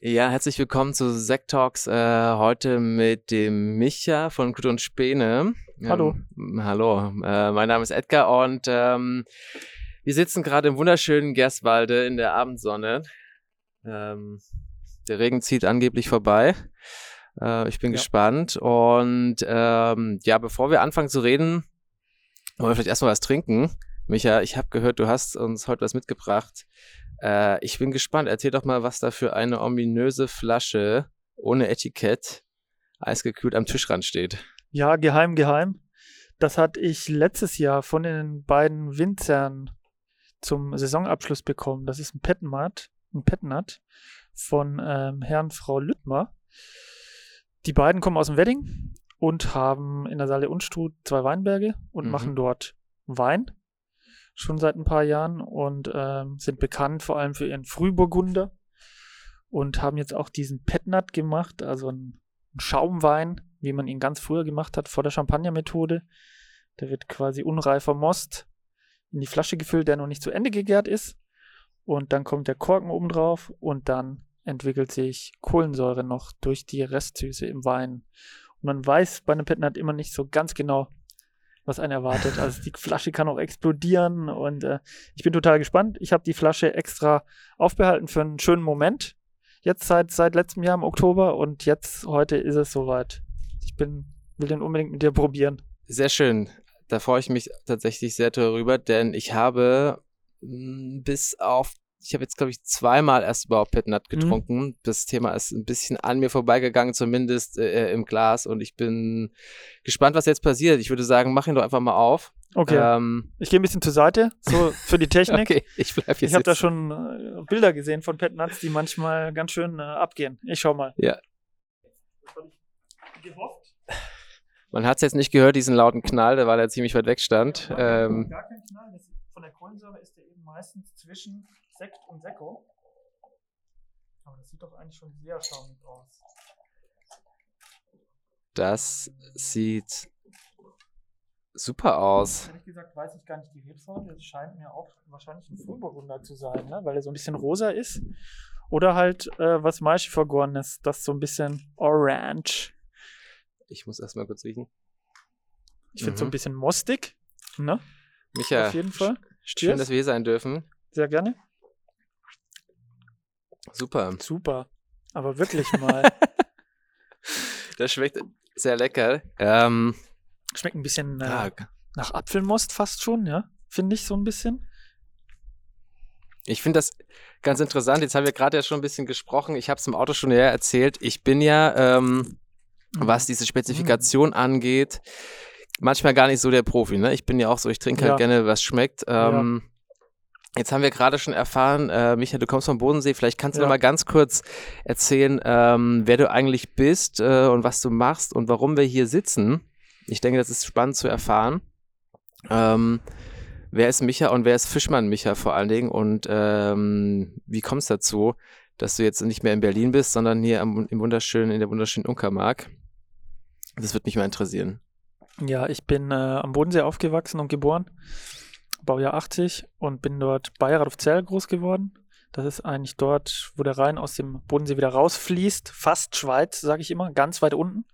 Ja, herzlich willkommen zu Sekt Talks. Äh, heute mit dem Micha von Kut und Späne. Hallo. Ähm, hallo, äh, mein Name ist Edgar und ähm, wir sitzen gerade im wunderschönen Gerstwalde in der Abendsonne. Ähm, der Regen zieht angeblich vorbei. Äh, ich bin ja. gespannt. Und ähm, ja, bevor wir anfangen zu reden, wollen wir vielleicht erstmal was trinken. Micha, ich habe gehört, du hast uns heute was mitgebracht. Äh, ich bin gespannt. Erzähl doch mal, was da für eine ominöse Flasche ohne Etikett eisgekühlt am Tischrand steht. Ja, geheim, geheim. Das hatte ich letztes Jahr von den beiden Winzern zum Saisonabschluss bekommen. Das ist ein Petnat, ein Petnat von ähm, Herrn Frau Lüttmer. Die beiden kommen aus dem Wedding und haben in der Saale Unstrut zwei Weinberge und mhm. machen dort Wein schon seit ein paar Jahren und ähm, sind bekannt vor allem für ihren Frühburgunder und haben jetzt auch diesen Petnat gemacht, also einen Schaumwein, wie man ihn ganz früher gemacht hat, vor der Champagner-Methode. Der wird quasi unreifer Most in die Flasche gefüllt, der noch nicht zu Ende gegärt ist. Und dann kommt der Korken oben drauf und dann entwickelt sich Kohlensäure noch durch die Restsüße im Wein. Und man weiß bei einem Petnat immer nicht so ganz genau, was einen erwartet. Also die Flasche kann auch explodieren und äh, ich bin total gespannt. Ich habe die Flasche extra aufbehalten für einen schönen Moment. Jetzt seit, seit letztem Jahr im Oktober und jetzt heute ist es soweit. Ich bin, will den unbedingt mit dir probieren. Sehr schön. Da freue ich mich tatsächlich sehr darüber, denn ich habe mm, bis auf ich habe jetzt, glaube ich, zweimal erst überhaupt Pet Nut mhm. getrunken. Mhm. Das Thema ist ein bisschen an mir vorbeigegangen, zumindest äh, im Glas. Und ich bin gespannt, was jetzt passiert. Ich würde sagen, mach ihn doch einfach mal auf. Okay. Ähm, ich gehe ein bisschen zur Seite, so für die Technik. okay, ich bleib Ich habe da schon äh, Bilder gesehen von Pet Nuts, die manchmal ganz schön äh, abgehen. Ich schau mal. Ja. Gehofft. Man hat es jetzt nicht gehört, diesen lauten Knall, der war da ziemlich weit weg stand. Ja, ähm, gar kein Knall. Das, von der Kohlensäure ist der eben meistens zwischen Sekt und Sekko. Aber das sieht doch eigentlich schon sehr schaumig aus. Das sieht super aus. Ehrlich gesagt weiß ich gar nicht die Rebsorte. Es scheint mir auch wahrscheinlich ein Frühburgunder zu sein, ne? weil er so ein bisschen rosa ist. Oder halt äh, was Maische vergoren ist, das so ein bisschen orange. Ich muss erstmal kurz riechen. Ich finde mhm. so ein mhm. bisschen mostig. Ne? Micha, auf jeden Fall. Schön, dass wir hier sein dürfen. Sehr gerne. Super. Super. Aber wirklich mal. das schmeckt sehr lecker. Ähm, schmeckt ein bisschen äh, nach Apfelmost fast schon, ja? Finde ich so ein bisschen. Ich finde das ganz interessant. Jetzt haben wir gerade ja schon ein bisschen gesprochen. Ich habe es im Auto schon ja erzählt. Ich bin ja, ähm, was diese Spezifikation mhm. angeht, manchmal gar nicht so der Profi. Ne? Ich bin ja auch so, ich trinke halt ja. gerne, was schmeckt. Ähm, ja. Jetzt haben wir gerade schon erfahren, äh, Michael, du kommst vom Bodensee. Vielleicht kannst du ja. noch mal ganz kurz erzählen, ähm, wer du eigentlich bist äh, und was du machst und warum wir hier sitzen. Ich denke, das ist spannend zu erfahren. Ähm, wer ist Micha und wer ist Fischmann Micha vor allen Dingen und ähm, wie kommst du dazu, dass du jetzt nicht mehr in Berlin bist, sondern hier am, im wunderschönen, in der wunderschönen Unckermark? Das wird mich mal interessieren. Ja, ich bin äh, am Bodensee aufgewachsen und geboren. Baujahr 80 und bin dort bei Radolfzell groß geworden. Das ist eigentlich dort, wo der Rhein aus dem Bodensee wieder rausfließt. Fast Schweiz, sage ich immer, ganz weit unten.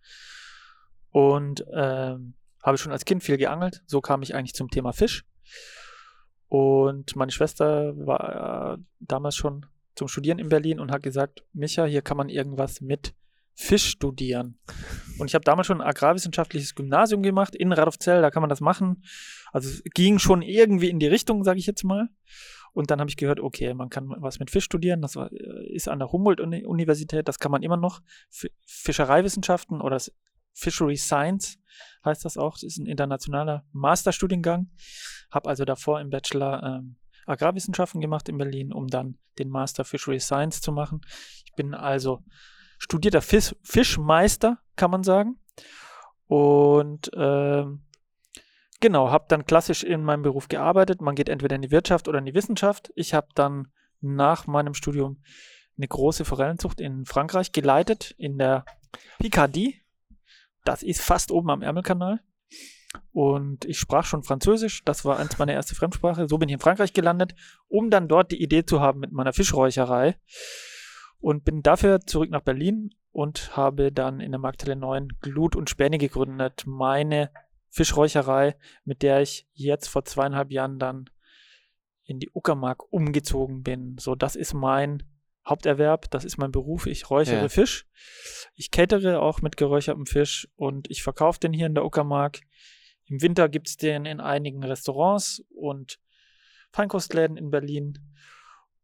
Und ähm, habe schon als Kind viel geangelt. So kam ich eigentlich zum Thema Fisch. Und meine Schwester war äh, damals schon zum Studieren in Berlin und hat gesagt, Micha, hier kann man irgendwas mit Fisch studieren. Und ich habe damals schon ein agrarwissenschaftliches Gymnasium gemacht in Radolfzell, da kann man das machen. Also ging schon irgendwie in die Richtung, sage ich jetzt mal. Und dann habe ich gehört, okay, man kann was mit Fisch studieren, das äh, ist an der Humboldt-Universität, das kann man immer noch. Fischereiwissenschaften oder Fishery Science heißt das auch, das ist ein internationaler Masterstudiengang. Habe also davor im Bachelor ähm, Agrarwissenschaften gemacht in Berlin, um dann den Master Fishery Science zu machen. Ich bin also studierter Fisch, Fischmeister, kann man sagen. Und ähm, genau, habe dann klassisch in meinem Beruf gearbeitet. Man geht entweder in die Wirtschaft oder in die Wissenschaft. Ich habe dann nach meinem Studium eine große Forellenzucht in Frankreich geleitet, in der Picardie. Das ist fast oben am Ärmelkanal. Und ich sprach schon Französisch, das war eins meiner erste Fremdsprache. So bin ich in Frankreich gelandet, um dann dort die Idee zu haben mit meiner Fischräucherei und bin dafür zurück nach Berlin und habe dann in der Markthalle 9 Glut und Späne gegründet. Meine Fischräucherei, mit der ich jetzt vor zweieinhalb Jahren dann in die Uckermark umgezogen bin. So, das ist mein Haupterwerb, das ist mein Beruf. Ich räuchere ja. Fisch. Ich catere auch mit geräuchertem Fisch und ich verkaufe den hier in der Uckermark. Im Winter gibt es den in einigen Restaurants und Feinkostläden in Berlin.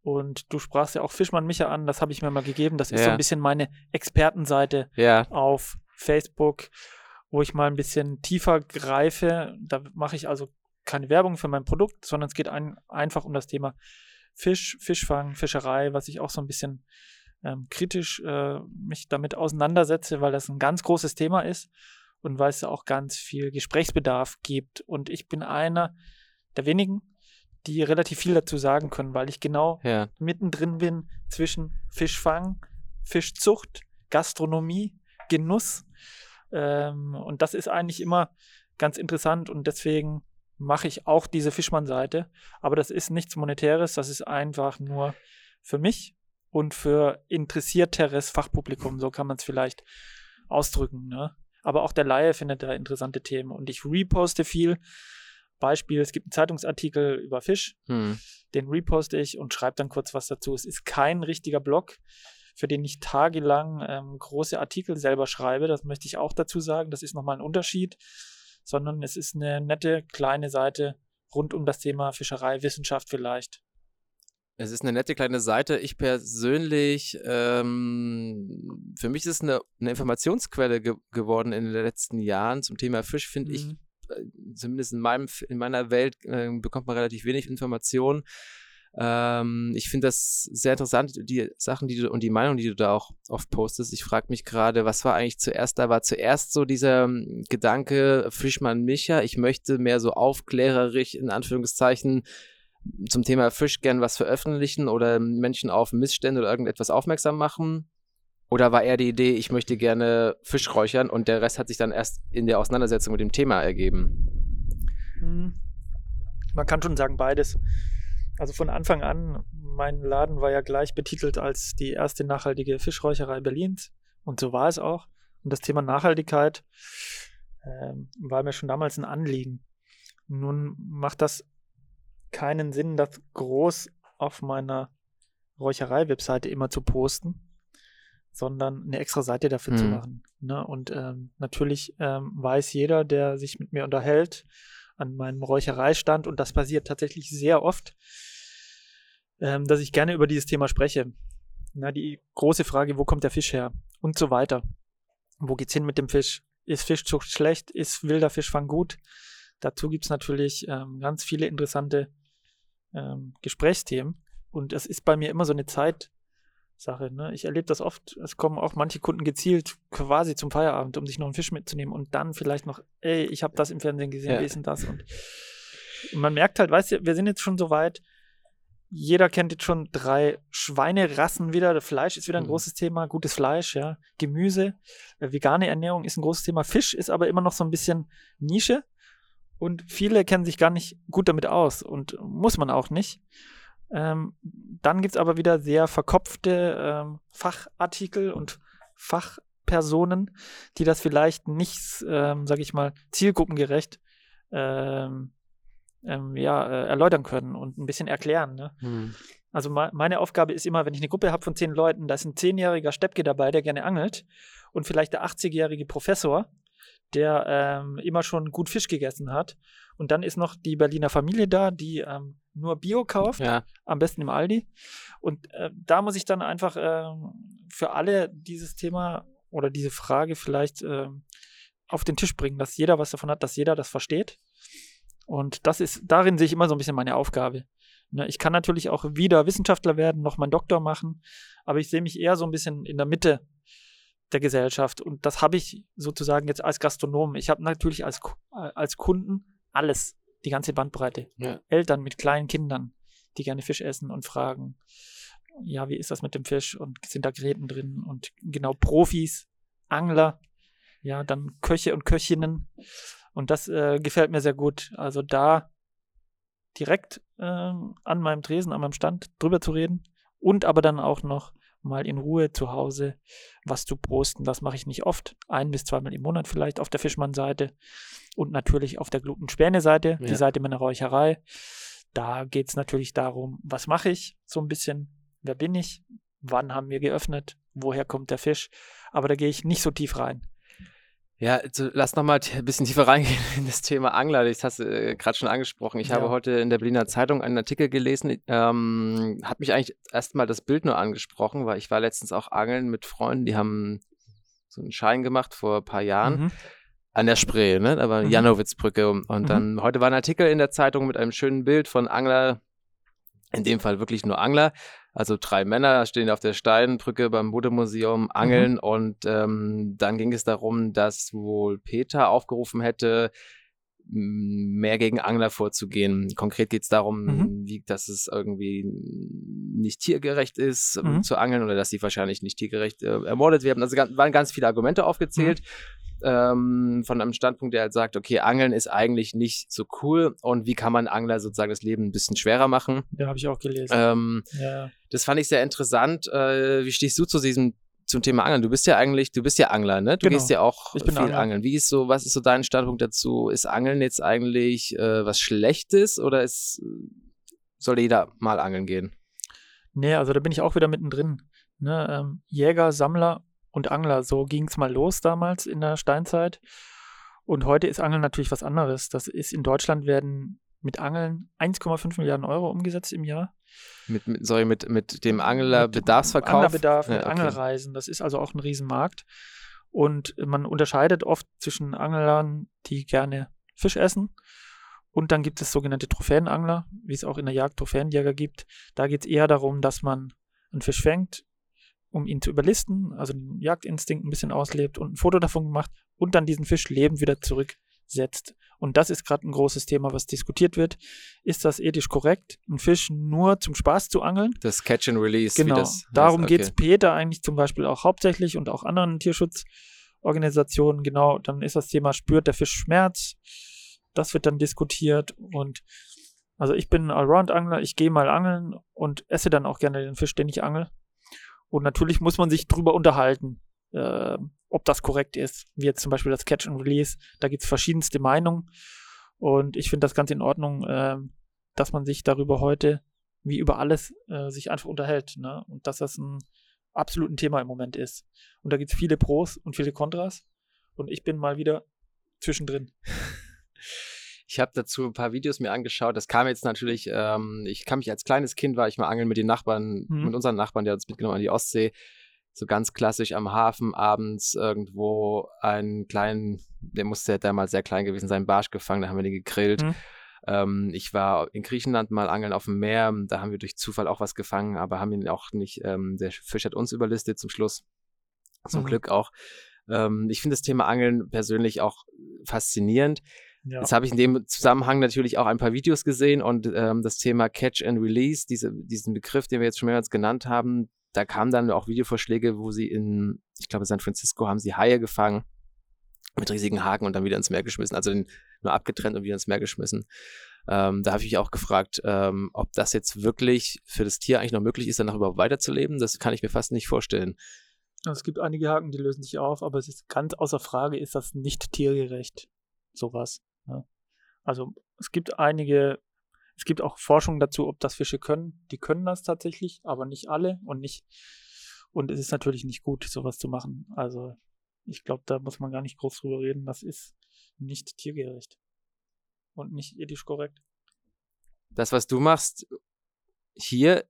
Und du sprachst ja auch Fischmann Micha an, das habe ich mir mal gegeben. Das ist ja. so ein bisschen meine Expertenseite ja. auf Facebook, wo ich mal ein bisschen tiefer greife. Da mache ich also keine Werbung für mein Produkt, sondern es geht ein, einfach um das Thema Fisch, Fischfang, Fischerei, was ich auch so ein bisschen ähm, kritisch äh, mich damit auseinandersetze, weil das ein ganz großes Thema ist und weil es auch ganz viel Gesprächsbedarf gibt. Und ich bin einer der wenigen, die relativ viel dazu sagen können, weil ich genau ja. mittendrin bin zwischen Fischfang, Fischzucht, Gastronomie, Genuss. Ähm, und das ist eigentlich immer ganz interessant und deswegen mache ich auch diese Fischmann-Seite. Aber das ist nichts Monetäres, das ist einfach nur für mich und für interessierteres Fachpublikum, so kann man es vielleicht ausdrücken. Ne? Aber auch der Laie findet da interessante Themen und ich reposte viel. Beispiel, es gibt einen Zeitungsartikel über Fisch, hm. den reposte ich und schreibe dann kurz was dazu. Es ist kein richtiger Blog, für den ich tagelang ähm, große Artikel selber schreibe. Das möchte ich auch dazu sagen. Das ist nochmal ein Unterschied sondern es ist eine nette kleine Seite rund um das Thema Fischerei, Wissenschaft vielleicht. Es ist eine nette kleine Seite. Ich persönlich, ähm, für mich ist es eine, eine Informationsquelle ge geworden in den letzten Jahren zum Thema Fisch, finde mhm. ich, zumindest in, meinem, in meiner Welt, äh, bekommt man relativ wenig Informationen. Ähm, ich finde das sehr interessant, die Sachen, die du und die Meinung, die du da auch oft postest. Ich frage mich gerade, was war eigentlich zuerst da? War zuerst so dieser ähm, Gedanke, Fischmann Micha, ich möchte mehr so aufklärerisch in Anführungszeichen zum Thema Fisch gern was veröffentlichen oder Menschen auf Missstände oder irgendetwas aufmerksam machen? Oder war eher die Idee, ich möchte gerne Fisch räuchern und der Rest hat sich dann erst in der Auseinandersetzung mit dem Thema ergeben? Hm. Man kann schon sagen, beides. Also von Anfang an, mein Laden war ja gleich betitelt als die erste nachhaltige Fischräucherei Berlins. Und so war es auch. Und das Thema Nachhaltigkeit äh, war mir schon damals ein Anliegen. Nun macht das keinen Sinn, das groß auf meiner Räucherei-Webseite immer zu posten, sondern eine extra Seite dafür mhm. zu machen. Ne? Und ähm, natürlich ähm, weiß jeder, der sich mit mir unterhält, an meinem Räuchereistand, und das passiert tatsächlich sehr oft, ähm, dass ich gerne über dieses Thema spreche. Na, die große Frage, wo kommt der Fisch her? Und so weiter. Wo geht's hin mit dem Fisch? Ist Fischzucht schlecht? Ist wilder Fischfang gut? Dazu gibt's natürlich ähm, ganz viele interessante ähm, Gesprächsthemen. Und es ist bei mir immer so eine Zeitsache. Ne? Ich erlebe das oft. Es kommen auch manche Kunden gezielt quasi zum Feierabend, um sich noch einen Fisch mitzunehmen und dann vielleicht noch, ey, ich habe das im Fernsehen gesehen, ja. wie ist denn das? Und man merkt halt, weißt du, wir sind jetzt schon so weit, jeder kennt jetzt schon drei Schweinerassen wieder. Fleisch ist wieder ein mhm. großes Thema. Gutes Fleisch, ja. Gemüse. Äh, vegane Ernährung ist ein großes Thema. Fisch ist aber immer noch so ein bisschen Nische. Und viele kennen sich gar nicht gut damit aus. Und muss man auch nicht. Ähm, dann gibt es aber wieder sehr verkopfte ähm, Fachartikel und Fachpersonen, die das vielleicht nicht, ähm, sag ich mal, zielgruppengerecht ähm, ähm, ja, äh, erläutern können und ein bisschen erklären. Ne? Hm. Also meine Aufgabe ist immer, wenn ich eine Gruppe habe von zehn Leuten, da ist ein zehnjähriger Steppke dabei, der gerne angelt und vielleicht der 80-jährige Professor, der ähm, immer schon gut Fisch gegessen hat. Und dann ist noch die Berliner Familie da, die ähm, nur Bio kauft, ja. am besten im Aldi. Und äh, da muss ich dann einfach äh, für alle dieses Thema oder diese Frage vielleicht äh, auf den Tisch bringen, dass jeder was davon hat, dass jeder das versteht und das ist, darin sehe ich immer so ein bisschen meine Aufgabe. Ne, ich kann natürlich auch wieder Wissenschaftler werden, noch meinen Doktor machen, aber ich sehe mich eher so ein bisschen in der Mitte der Gesellschaft. Und das habe ich sozusagen jetzt als Gastronom. Ich habe natürlich als, als Kunden alles, die ganze Bandbreite. Ja. Eltern mit kleinen Kindern, die gerne Fisch essen und fragen, ja, wie ist das mit dem Fisch und sind da Gräten drin und genau Profis, Angler, ja, dann Köche und Köchinnen und das äh, gefällt mir sehr gut. Also da direkt äh, an meinem Tresen, an meinem Stand drüber zu reden und aber dann auch noch mal in Ruhe zu Hause was zu posten. Das mache ich nicht oft, ein bis zweimal im Monat vielleicht auf der Fischmann-Seite und natürlich auf der Glutenspäne-Seite, Ja. die Seite meiner Räucherei. Da geht es natürlich darum, was mache ich so ein bisschen, wer bin ich, wann haben wir geöffnet, woher kommt der Fisch. Aber da gehe ich nicht so tief rein. Ja, also lass noch mal ein bisschen tiefer reingehen in das Thema Angler. Das hast du äh, gerade schon angesprochen. Ich Ja. habe heute in der Berliner Zeitung einen Artikel gelesen. Ähm, hat mich eigentlich erstmal das Bild nur angesprochen, weil ich war letztens auch angeln mit Freunden, die haben so einen Schein gemacht vor ein paar Jahren Mhm. an der Spree, ne? Da war Mhm. Janowitzbrücke. Und Mhm. dann heute war ein Artikel in der Zeitung mit einem schönen Bild von Angler, in dem Fall wirklich nur Angler. Also drei Männer stehen auf der Steinbrücke beim Modemuseum, angeln und ähm, dann ging es darum, dass wohl Peter aufgerufen hätte, mehr gegen Angler vorzugehen. Konkret geht es darum, Mhm. wie, dass es irgendwie nicht tiergerecht ist, ähm, Mhm. zu angeln oder dass sie wahrscheinlich nicht tiergerecht äh, ermordet werden. Also ganz, waren ganz viele Argumente aufgezählt. Ähm, von einem Standpunkt, der halt sagt, okay, Angeln ist eigentlich nicht so cool und wie kann man Angler sozusagen das Leben ein bisschen schwerer machen? Ja, habe ich auch gelesen. Ähm, ja. das fand ich sehr interessant. Äh, wie stehst du zu diesem zum Thema Angeln? Du bist ja eigentlich, du bist ja Angler, ne? Du Genau. gehst ja auch Ich bin viel Angler. angeln. Wie ist so, was ist so dein Standpunkt dazu? Ist Angeln jetzt eigentlich äh, was Schlechtes oder ist, soll jeder mal angeln gehen? Nee, also da bin ich auch wieder mittendrin. Ne? Ähm, Jäger, Sammler und Angler, so ging es mal los damals in der Steinzeit. Und heute ist Angeln natürlich was anderes. Das ist in Deutschland werden mit Angeln 1,5 Milliarden Euro umgesetzt im Jahr. Mit, mit sorry, mit, mit dem Anglerbedarfsverkauf? Anglerbedarf, mit Ja, okay. Angelreisen. Das ist also auch ein Riesenmarkt. Und man unterscheidet oft zwischen Anglern, die gerne Fisch essen. Und dann gibt es sogenannte Trophäenangler, wie es auch in der Jagd Trophäenjäger gibt. Da geht es eher darum, dass man einen Fisch fängt, um ihn zu überlisten, also den Jagdinstinkt ein bisschen auslebt und ein Foto davon gemacht und dann diesen Fisch lebend wieder zurücksetzt. Und das ist gerade ein großes Thema, was diskutiert wird. Ist das ethisch korrekt, einen Fisch nur zum Spaß zu angeln? Das Catch and Release. Genau, das darum heißt. geht es Peter eigentlich zum Beispiel auch hauptsächlich und auch anderen Tierschutzorganisationen. Genau, dann ist das Thema, spürt der Fisch Schmerz? Das wird dann diskutiert und also ich bin ein Allround-Angler, ich gehe mal angeln und esse dann auch gerne den Fisch, den ich angel. Und natürlich muss man sich drüber unterhalten, äh, ob das korrekt ist. Wie jetzt zum Beispiel das Catch and Release. Da gibt es verschiedenste Meinungen. Und ich finde das ganz in Ordnung, äh, dass man sich darüber heute, wie über alles, äh, sich einfach unterhält. Ne? Und dass das ein absolut ein Thema im Moment ist. Und da gibt es viele Pros und viele Kontras. Und ich bin mal wieder zwischendrin. Ich habe dazu ein paar Videos mir angeschaut. Das kam jetzt natürlich, ähm, ich kann mich als kleines Kind war ich mal angeln mit den Nachbarn, Mhm. mit unseren Nachbarn, der hat uns mitgenommen an die Ostsee. So ganz klassisch am Hafen abends irgendwo einen kleinen, der musste damals sehr klein gewesen sein, Barsch gefangen, da haben wir den gegrillt. Mhm. Ähm, ich war in Griechenland mal angeln auf dem Meer, da haben wir durch Zufall auch was gefangen, aber haben ihn auch nicht, ähm, der Fisch hat uns überlistet zum Schluss. Zum Mhm. Glück auch. Ähm, ich finde das Thema Angeln persönlich auch faszinierend. Ja. Jetzt habe ich in dem Zusammenhang natürlich auch ein paar Videos gesehen und ähm, das Thema Catch and Release, diese, diesen Begriff, den wir jetzt schon mehrmals genannt haben, da kamen dann auch Videovorschläge, wo sie in, ich glaube, San Francisco haben sie Haie gefangen mit riesigen Haken und dann wieder ins Meer geschmissen, also den nur abgetrennt und wieder ins Meer geschmissen. Ähm, da habe ich mich auch gefragt, ähm, ob das jetzt wirklich für das Tier eigentlich noch möglich ist, danach überhaupt weiterzuleben. Das kann ich mir fast nicht vorstellen. Also es gibt einige Haken, die lösen sich auf, aber es ist ganz außer Frage, ist das nicht tiergerecht, sowas. Ne? Also es gibt einige, es gibt auch Forschung dazu, ob das Fische können. Die können das tatsächlich, aber nicht alle und nicht. Und es ist natürlich nicht gut, sowas zu machen. Also ich glaube, da muss man gar nicht groß drüber reden. Das ist nicht tiergerecht und nicht ethisch korrekt. Das, was du machst hier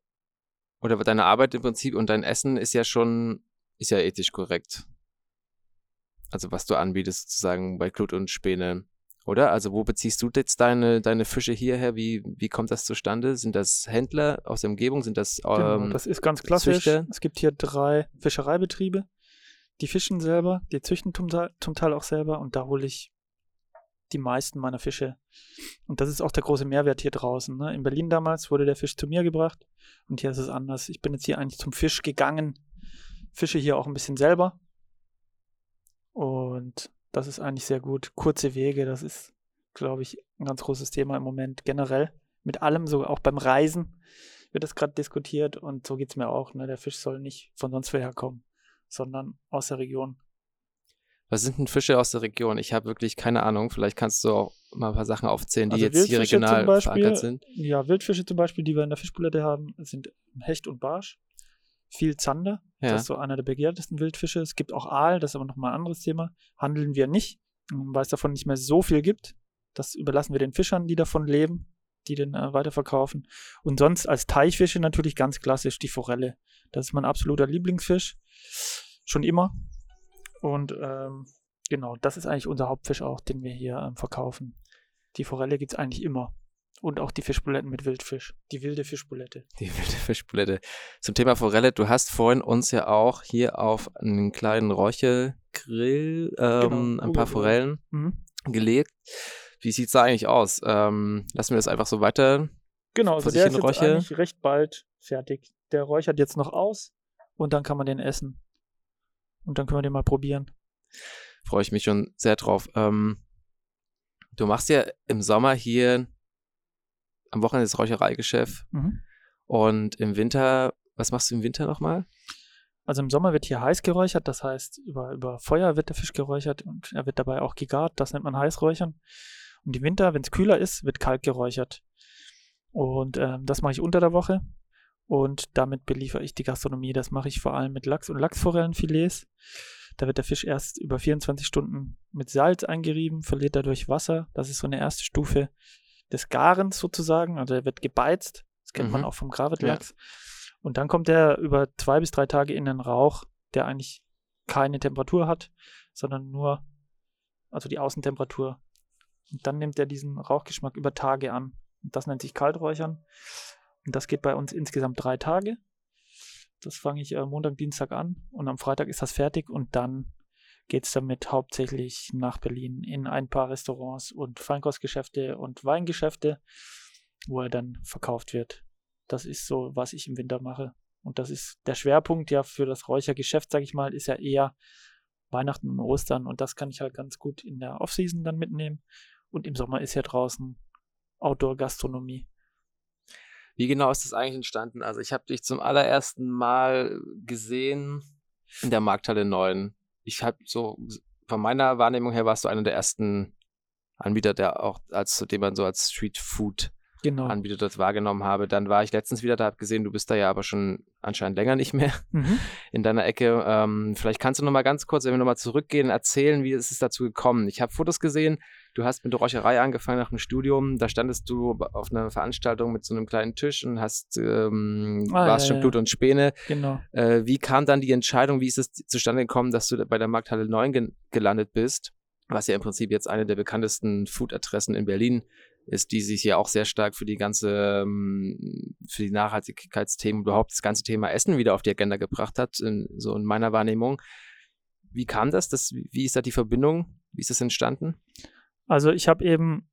oder deine Arbeit im Prinzip und dein Essen ist ja schon, ist ja ethisch korrekt. Also was du anbietest sozusagen bei Glut und Späne. Oder? Also wo beziehst du jetzt deine, deine Fische hierher? Wie, wie kommt das zustande? Sind das Händler aus der Umgebung? Sind das, Genau, ähm, das ist ganz klassisch. Züchter? Es gibt hier drei Fischereibetriebe. Die fischen selber, die züchten zum Teil, zum Teil auch selber und da hole ich die meisten meiner Fische. Und das ist auch der große Mehrwert hier draußen. Ne? In Berlin damals wurde der Fisch zu mir gebracht und hier ist es anders. Ich bin jetzt hier eigentlich zum Fisch gegangen, fische hier auch ein bisschen selber und das ist eigentlich sehr gut. Kurze Wege, das ist, glaube ich, ein ganz großes Thema im Moment generell. Mit allem, so auch beim Reisen. wird das gerade diskutiert und so geht es mir auch. Ne? Der Fisch soll nicht von sonst woher kommen, sondern aus der Region. Was sind denn Fische aus der Region? Ich habe wirklich keine Ahnung. Vielleicht kannst du auch mal ein paar Sachen aufzählen, die Also jetzt hier regional Beispiel, verankert sind. Ja, Wildfische zum Beispiel, die wir in der Fischbulette haben, sind Hecht und Barsch. Viel Zander, Ja. das ist so einer der begehrtesten Wildfische. Es gibt auch Aal, das ist aber nochmal ein anderes Thema. Handeln wir nicht, weil es davon nicht mehr so viel gibt. Das überlassen wir den Fischern, die davon leben, die den äh, weiterverkaufen. Und sonst als Teichfische natürlich ganz klassisch die Forelle. Das ist mein absoluter Lieblingsfisch. Schon immer. Und ähm, genau, das ist eigentlich unser Hauptfisch auch, den wir hier ähm, verkaufen. Die Forelle gibt es eigentlich immer. Und auch die Fischbuletten mit Wildfisch. Die wilde Fischbulette. Die wilde Fischbulette. Zum Thema Forelle, du hast vorhin uns ja auch hier auf einen kleinen Räuchergrill ähm, Genau, ein paar. Forellen Mhm. gelegt. Wie sieht's da eigentlich aus? Ähm, lassen wir das einfach so weiter? Genau, also der ist jetzt Räuche- eigentlich recht bald fertig. Der räuchert jetzt noch aus und dann kann man den essen. Und dann können wir den mal probieren. Freue ich mich schon sehr drauf. Ähm, du machst ja im Sommer hier am Wochenende das Räuchereigeschäft Mhm. und im Winter, was machst du im Winter nochmal? Also im Sommer wird hier heiß geräuchert, das heißt, über, über Feuer wird der Fisch geräuchert und er wird dabei auch gegart, das nennt man Heißräuchern. Und im Winter, wenn es kühler ist, wird kalt geräuchert. Und ähm, das mache ich unter der Woche und damit beliefere ich die Gastronomie. Das mache ich vor allem mit Lachs- und Lachsforellenfilets. Da wird der Fisch erst über 24 Stunden mit Salz eingerieben, verliert dadurch Wasser. Das ist so eine erste Stufe des Garens sozusagen. Also er wird gebeizt. Das kennt man Mhm. auch vom Gravetlachs. Und dann kommt er über zwei bis drei Tage in den Rauch, der eigentlich keine Temperatur hat, sondern nur, also die Außentemperatur. Und dann nimmt er diesen Rauchgeschmack über Tage an. Und das nennt sich Kalträuchern. Und das geht bei uns insgesamt drei Tage. Das fange ich äh, Montag, Dienstag an und am Freitag ist das fertig und dann geht es damit hauptsächlich nach Berlin in ein paar Restaurants und Feinkostgeschäfte und Weingeschäfte, wo er dann verkauft wird. Das ist so, was ich im Winter mache. Und das ist der Schwerpunkt ja für das Räuchergeschäft, sage ich mal, ist ja eher Weihnachten und Ostern und das kann ich halt ganz gut in der Offseason dann mitnehmen. Und im Sommer ist ja draußen Outdoor-Gastronomie. Wie genau ist das eigentlich entstanden? Also ich habe dich zum allerersten Mal gesehen in der Markthalle 9. Ich habe so, von meiner Wahrnehmung her warst du einer der ersten Anbieter, der auch als, den man so als Street Food Genau. Anbieter dort wahrgenommen habe. Dann war ich letztens wieder da, habe gesehen, du bist da ja aber schon anscheinend länger nicht mehr Mhm. in deiner Ecke. Ähm, vielleicht kannst du noch mal ganz kurz, wenn wir noch mal zurückgehen, erzählen, wie ist es dazu gekommen. Ich habe Fotos gesehen, du hast mit der Räucherei angefangen nach dem Studium. Da standest du auf einer Veranstaltung mit so einem kleinen Tisch und hast ähm, Ah, warst ja, schon ja. Blut und Späne. Genau. Äh, wie kam dann die Entscheidung, wie ist es zustande gekommen, dass du bei der Markthalle 9 ge gelandet bist? Was ja im Prinzip jetzt eine der bekanntesten Food-Adressen in Berlin ist, die sich ja auch sehr stark für die ganze, ähm, für die Nachhaltigkeitsthemen, überhaupt das ganze Thema Essen wieder auf die Agenda gebracht hat, in, so in meiner Wahrnehmung. Wie kam das? das? Wie ist da die Verbindung? Wie ist das entstanden? Also ich habe eben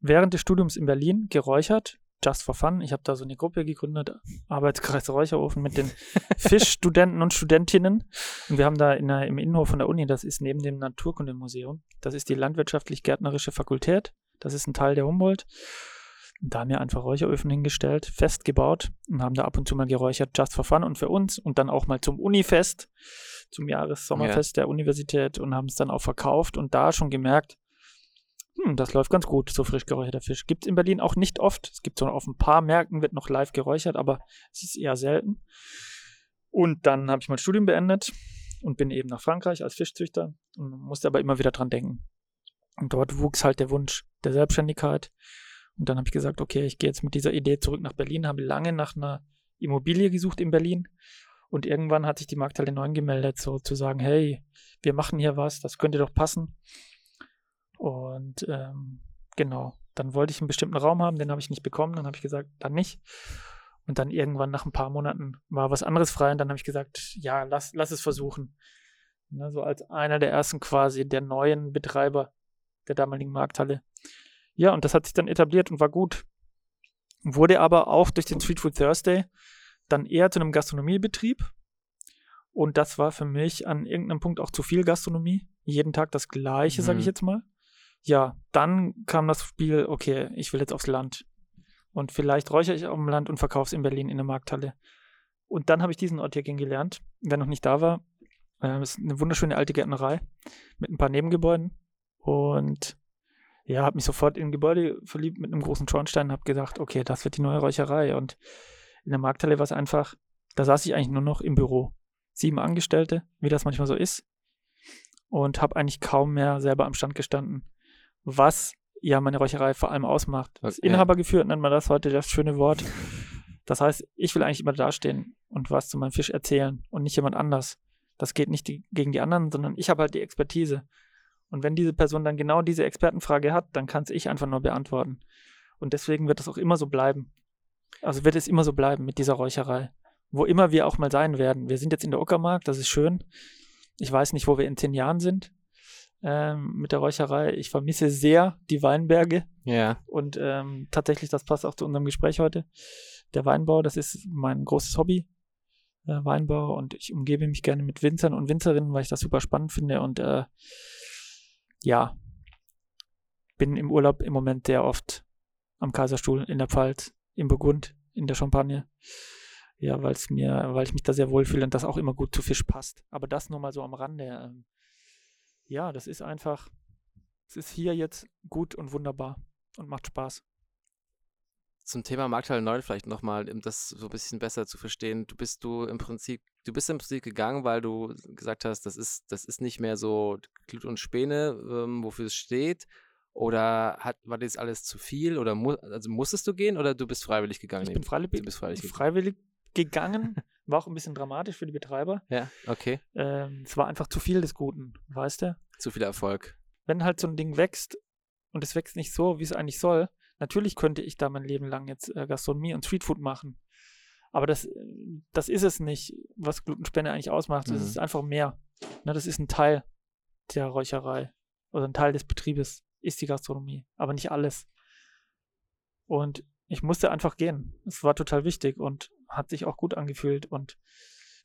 während des Studiums in Berlin geräuchert, just for fun. Ich habe da so eine Gruppe gegründet, Arbeitskreis Räucherofen mit den Fischstudenten und Studentinnen. Und wir haben da in der, im Innenhof von der Uni, das ist neben dem Naturkundemuseum, das ist die landwirtschaftlich-gärtnerische Fakultät, das ist ein Teil der Humboldt. Und da haben wir einfach Räucheröfen hingestellt, festgebaut und haben da ab und zu mal geräuchert, just for fun und für uns und dann auch mal zum Unifest, zum Jahressommerfest der Universität und haben es dann auch verkauft und da schon gemerkt, hm, das läuft ganz gut, so frisch geräucherter Fisch. Gibt es in Berlin auch nicht oft. Es gibt so auf ein paar Märkten wird noch live geräuchert, aber es ist eher selten. Und dann habe ich mein Studium beendet und bin eben nach Frankreich als Fischzüchter und musste aber immer wieder dran denken. Und dort wuchs halt der Wunsch der Selbstständigkeit. Und dann habe ich gesagt, okay, ich gehe jetzt mit dieser Idee zurück nach Berlin, habe lange nach einer Immobilie gesucht in Berlin. Und irgendwann hat sich die Markthalle 9 gemeldet, so zu sagen, hey, wir machen hier was, das könnte doch passen. Und ähm, genau, dann wollte ich einen bestimmten Raum haben, den habe ich nicht bekommen. Dann habe ich gesagt, dann nicht. Und dann irgendwann nach ein paar Monaten war was anderes frei und dann habe ich gesagt, ja, lass, lass es versuchen. Ne, so als einer der ersten quasi der neuen Betreiber der damaligen Markthalle. Ja, und das hat sich dann etabliert und war gut. Wurde aber auch durch den Street Food Thursday dann eher zu einem Gastronomiebetrieb. Und das war für mich an irgendeinem Punkt auch zu viel Gastronomie. Jeden Tag das Gleiche, sage ich Mhm. jetzt mal. Ja, dann kam das Spiel, okay, ich will jetzt aufs Land. Und vielleicht räuchere ich auf dem Land und verkaufe es in Berlin in der Markthalle. Und dann habe ich diesen Ort hier kennengelernt. Wer noch nicht da war, äh, ist eine wunderschöne alte Gärtnerei mit ein paar Nebengebäuden. Und ja, habe mich sofort in ein Gebäude verliebt mit einem großen Schornstein und habe gedacht, okay, das wird die neue Räucherei. Und in der Markthalle war es einfach, da saß ich eigentlich nur noch im Büro. Sieben Angestellte, wie das manchmal so ist. Und habe eigentlich kaum mehr selber am Stand gestanden. Was ja meine Räucherei vor allem ausmacht. Das Okay. Inhaber geführt nennt man das heute, das schöne Wort. Das heißt, ich will eigentlich immer dastehen und was zu meinem Fisch erzählen und nicht jemand anders. Das geht nicht die, gegen die anderen, sondern ich habe halt die Expertise. Und wenn diese Person dann genau diese Expertenfrage hat, dann kann es ich einfach nur beantworten. Und deswegen wird es auch immer so bleiben. Also wird es immer so bleiben mit dieser Räucherei. Wo immer wir auch mal sein werden. Wir sind jetzt in der Uckermark, das ist schön. Ich weiß nicht, wo wir in zehn Jahren sind ähm, mit der Räucherei. Ich vermisse sehr die Weinberge. Ja. Und ähm, tatsächlich, das passt auch zu unserem Gespräch heute. Der Weinbau, das ist mein großes Hobby. Äh, Weinbau und ich umgebe mich gerne mit Winzern und Winzerinnen, weil ich das super spannend finde. Und äh, ja, bin im Urlaub im Moment sehr oft am Kaiserstuhl in der Pfalz, im Burgund, in der Champagne. Ja, weil es mir, weil ich mich da sehr wohlfühle und das auch immer gut zu Fisch passt. Aber das nur mal so am Rande. Ähm, ja, das ist einfach, es ist hier jetzt gut und wunderbar und macht Spaß. Zum Thema Markthalle 9 vielleicht nochmal, um das so ein bisschen besser zu verstehen. Du bist du im Prinzip, du bist im Prinzip gegangen, weil du gesagt hast, das ist, das ist nicht mehr so Glut und Späne, ähm, wofür es steht. Oder hat, war das alles zu viel? Oder mu also musstest du gehen oder du bist freiwillig gegangen? Ich bin freiwillig, du bist freiwillig gegangen. freiwillig gegangen, war auch ein bisschen dramatisch für die Betreiber. Ja, okay. Ähm, es war einfach zu viel des Guten, weißt du? Zu viel Erfolg. Wenn halt so ein Ding wächst und es wächst nicht so, wie es eigentlich soll, natürlich könnte ich da mein Leben lang jetzt äh, Gastronomie und Streetfood machen. Aber das, äh, das ist es nicht, was Glutenspende eigentlich ausmacht. Das Mhm. ist einfach mehr. Ne, das ist ein Teil der Räucherei oder ein Teil des Betriebes, ist die Gastronomie, aber nicht alles. Und ich musste einfach gehen. Es war total wichtig und hat sich auch gut angefühlt. Und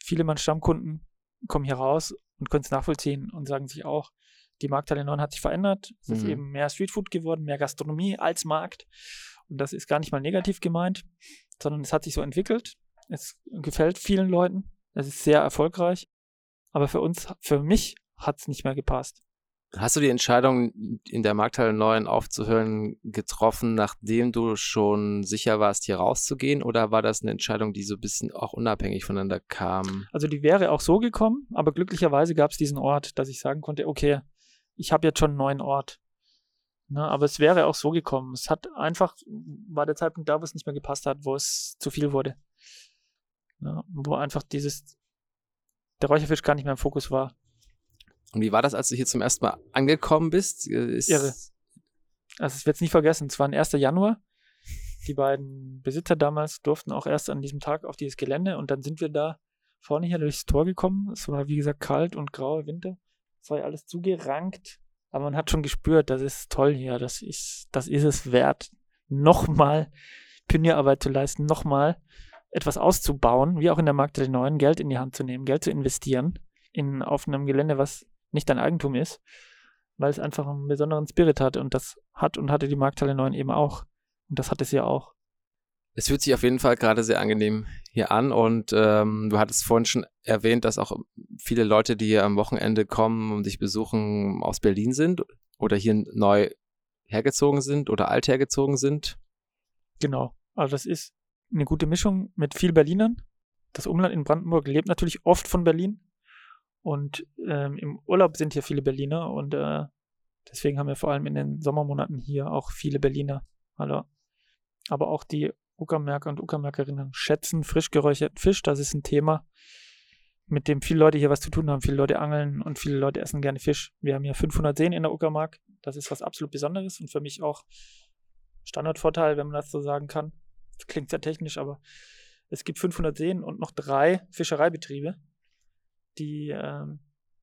viele meiner Stammkunden kommen hier raus und können es nachvollziehen und sagen sich auch, die Markthalle 9 hat sich verändert. Es ist Mhm. eben mehr Streetfood geworden, mehr Gastronomie als Markt. Und das ist gar nicht mal negativ gemeint, sondern es hat sich so entwickelt. Es gefällt vielen Leuten. Es ist sehr erfolgreich. Aber für uns, für mich hat es nicht mehr gepasst. Hast du die Entscheidung, in der Markthalle 9 aufzuhören, getroffen, nachdem du schon sicher warst, hier rauszugehen? Oder war das eine Entscheidung, die so ein bisschen auch unabhängig voneinander kam? Also die wäre auch so gekommen, aber glücklicherweise gab es diesen Ort, dass ich sagen konnte, okay, ich habe jetzt schon einen neuen Ort. Ne, aber es wäre auch so gekommen. Es hat einfach, war der Zeitpunkt da, wo es nicht mehr gepasst hat, wo es zu viel wurde. Ne, wo einfach dieses, der Räucherfisch gar nicht mehr im Fokus war. Und wie war das, als du hier zum ersten Mal angekommen bist? Ist, Irre. Also ich werde es nie vergessen, es war ein 1. Januar. Die beiden Besitzer damals durften auch erst an diesem Tag auf dieses Gelände und dann sind wir da vorne hier durchs Tor gekommen. Es war, wie gesagt, kalt und grauer Winter. Es war ja alles zugerankt, aber man hat schon gespürt, das ist toll hier, das ist, das ist es wert, nochmal Pionierarbeit zu leisten, nochmal etwas auszubauen, wie auch in der Markt der Neuen, Geld in die Hand zu nehmen, Geld zu investieren in, auf einem Gelände, was nicht dein Eigentum ist, weil es einfach einen besonderen Spirit hat und das hat und hatte die Markthalle 9 eben auch. Und das hat es ja auch. Es fühlt sich auf jeden Fall gerade sehr angenehm hier an und ähm, du hattest vorhin schon erwähnt, dass auch viele Leute, die hier am Wochenende kommen und dich besuchen, aus Berlin sind oder hier neu hergezogen sind oder alt hergezogen sind. Genau. Also das ist eine gute Mischung mit viel Berlinern. Das Umland in Brandenburg lebt natürlich oft von Berlin. Und ähm, im Urlaub sind hier viele Berliner und äh, deswegen haben wir vor allem in den Sommermonaten hier auch viele Berliner. Also, aber auch die Uckermärker und Uckermärkerinnen schätzen frisch geräucherten Fisch. Das ist ein Thema, mit dem viele Leute hier was zu tun haben. Viele Leute angeln und viele Leute essen gerne Fisch. Wir haben hier 500 Seen in der Uckermark. Das ist was absolut Besonderes und für mich auch Standardvorteil, wenn man das so sagen kann. Das klingt sehr technisch, aber es gibt 500 Seen und noch drei Fischereibetriebe, die ähm,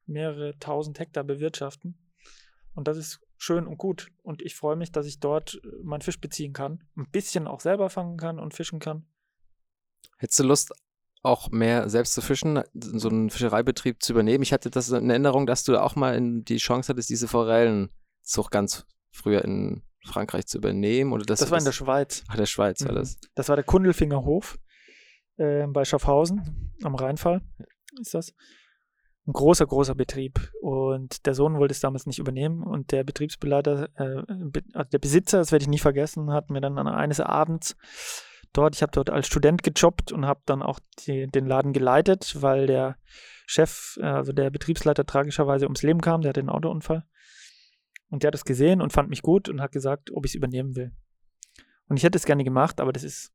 mehrere tausend Hektar bewirtschaften. Und das ist schön und gut. Und ich freue mich, dass ich dort äh, meinen Fisch beziehen kann. Ein bisschen auch selber fangen kann und fischen kann. Hättest du Lust, auch mehr selbst zu fischen, so einen Fischereibetrieb zu übernehmen? Ich hatte das in Erinnerung, dass du auch mal die Chance hattest, diese Forellenzucht ganz früher in Frankreich zu übernehmen? Oder das, Das war in der Schweiz. Ach, der Schweiz war Mhm. das. Das war der Kundelfinger Hof äh, bei Schaffhausen am Rheinfall. Ist das? Ein großer, großer Betrieb. Und der Sohn wollte es damals nicht übernehmen. Und der Betriebsbeleiter, äh, also der Besitzer, das werde ich nie vergessen, hat mir dann an eines Abends dort, ich habe dort als Student gejobbt und habe dann auch die, den Laden geleitet, weil der Chef, äh, also der Betriebsleiter tragischerweise ums Leben kam, der hatte einen Autounfall. Und der hat es gesehen und fand mich gut und hat gesagt, ob ich es übernehmen will. Und ich hätte es gerne gemacht, aber das ist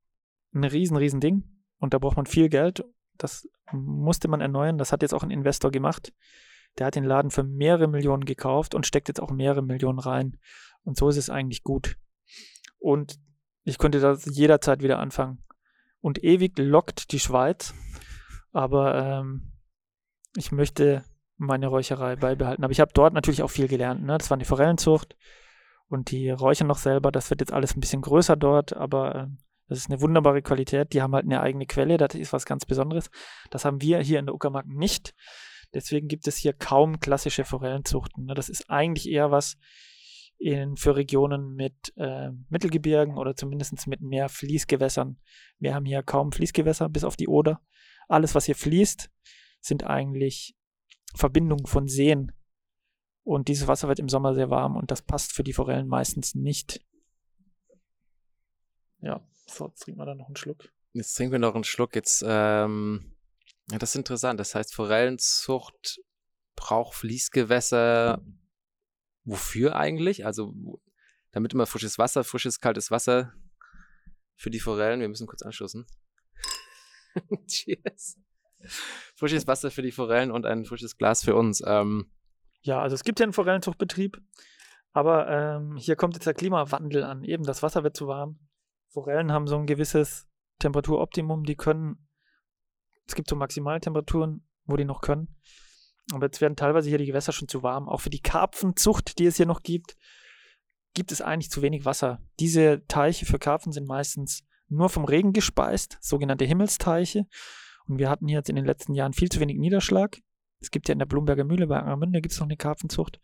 ein riesen, riesen Ding. Und da braucht man viel Geld. Das musste man erneuern. Das hat jetzt auch ein Investor gemacht. Der hat den Laden für mehrere Millionen gekauft und steckt jetzt auch mehrere Millionen rein. Und so ist es eigentlich gut. Und ich könnte das jederzeit wieder anfangen. Und ewig lockt die Schweiz. Aber ähm, ich möchte meine Räucherei beibehalten. Aber ich habe dort natürlich auch viel gelernt. Ne? Das war die Forellenzucht und die räuchern noch selber. Das wird jetzt alles ein bisschen größer dort, aber ähm, das ist eine wunderbare Qualität. Die haben halt eine eigene Quelle, das ist was ganz Besonderes. Das haben wir hier in der Uckermark nicht. Deswegen gibt es hier kaum klassische Forellenzuchten. ne. Das ist eigentlich eher was in, für Regionen mit äh, Mittelgebirgen oder zumindest mit mehr Fließgewässern. Wir haben hier kaum Fließgewässer, bis auf die Oder. Alles, was hier fließt, sind eigentlich Verbindungen von Seen. Und dieses Wasser wird im Sommer sehr warm und das passt für die Forellen meistens nicht. Ja, so, jetzt trinken wir dann noch einen Schluck. Jetzt trinken wir noch einen Schluck. Jetzt, ähm, ja, das ist interessant. Das heißt, Forellenzucht braucht Fließgewässer. Wofür eigentlich? Also, damit immer frisches Wasser, frisches, kaltes Wasser für die Forellen. Wir müssen kurz anstoßen. Cheers. Frisches Wasser für die Forellen und ein frisches Glas für uns. Ähm, Ja, also es gibt ja einen Forellenzuchtbetrieb, aber ähm, hier kommt jetzt der Klimawandel an. Eben, das Wasser wird zu warm. Forellen haben so ein gewisses Temperaturoptimum, die können, es gibt so Maximaltemperaturen, wo die noch können. Aber jetzt werden teilweise hier die Gewässer schon zu warm. Auch für die Karpfenzucht, die es hier noch gibt, gibt es eigentlich zu wenig Wasser. Diese Teiche für Karpfen sind meistens nur vom Regen gespeist, sogenannte Himmelsteiche. Und wir hatten hier jetzt in den letzten Jahren viel zu wenig Niederschlag. Es gibt ja in der Blumberger Mühle bei Angermünde gibt es noch eine Karpfenzucht.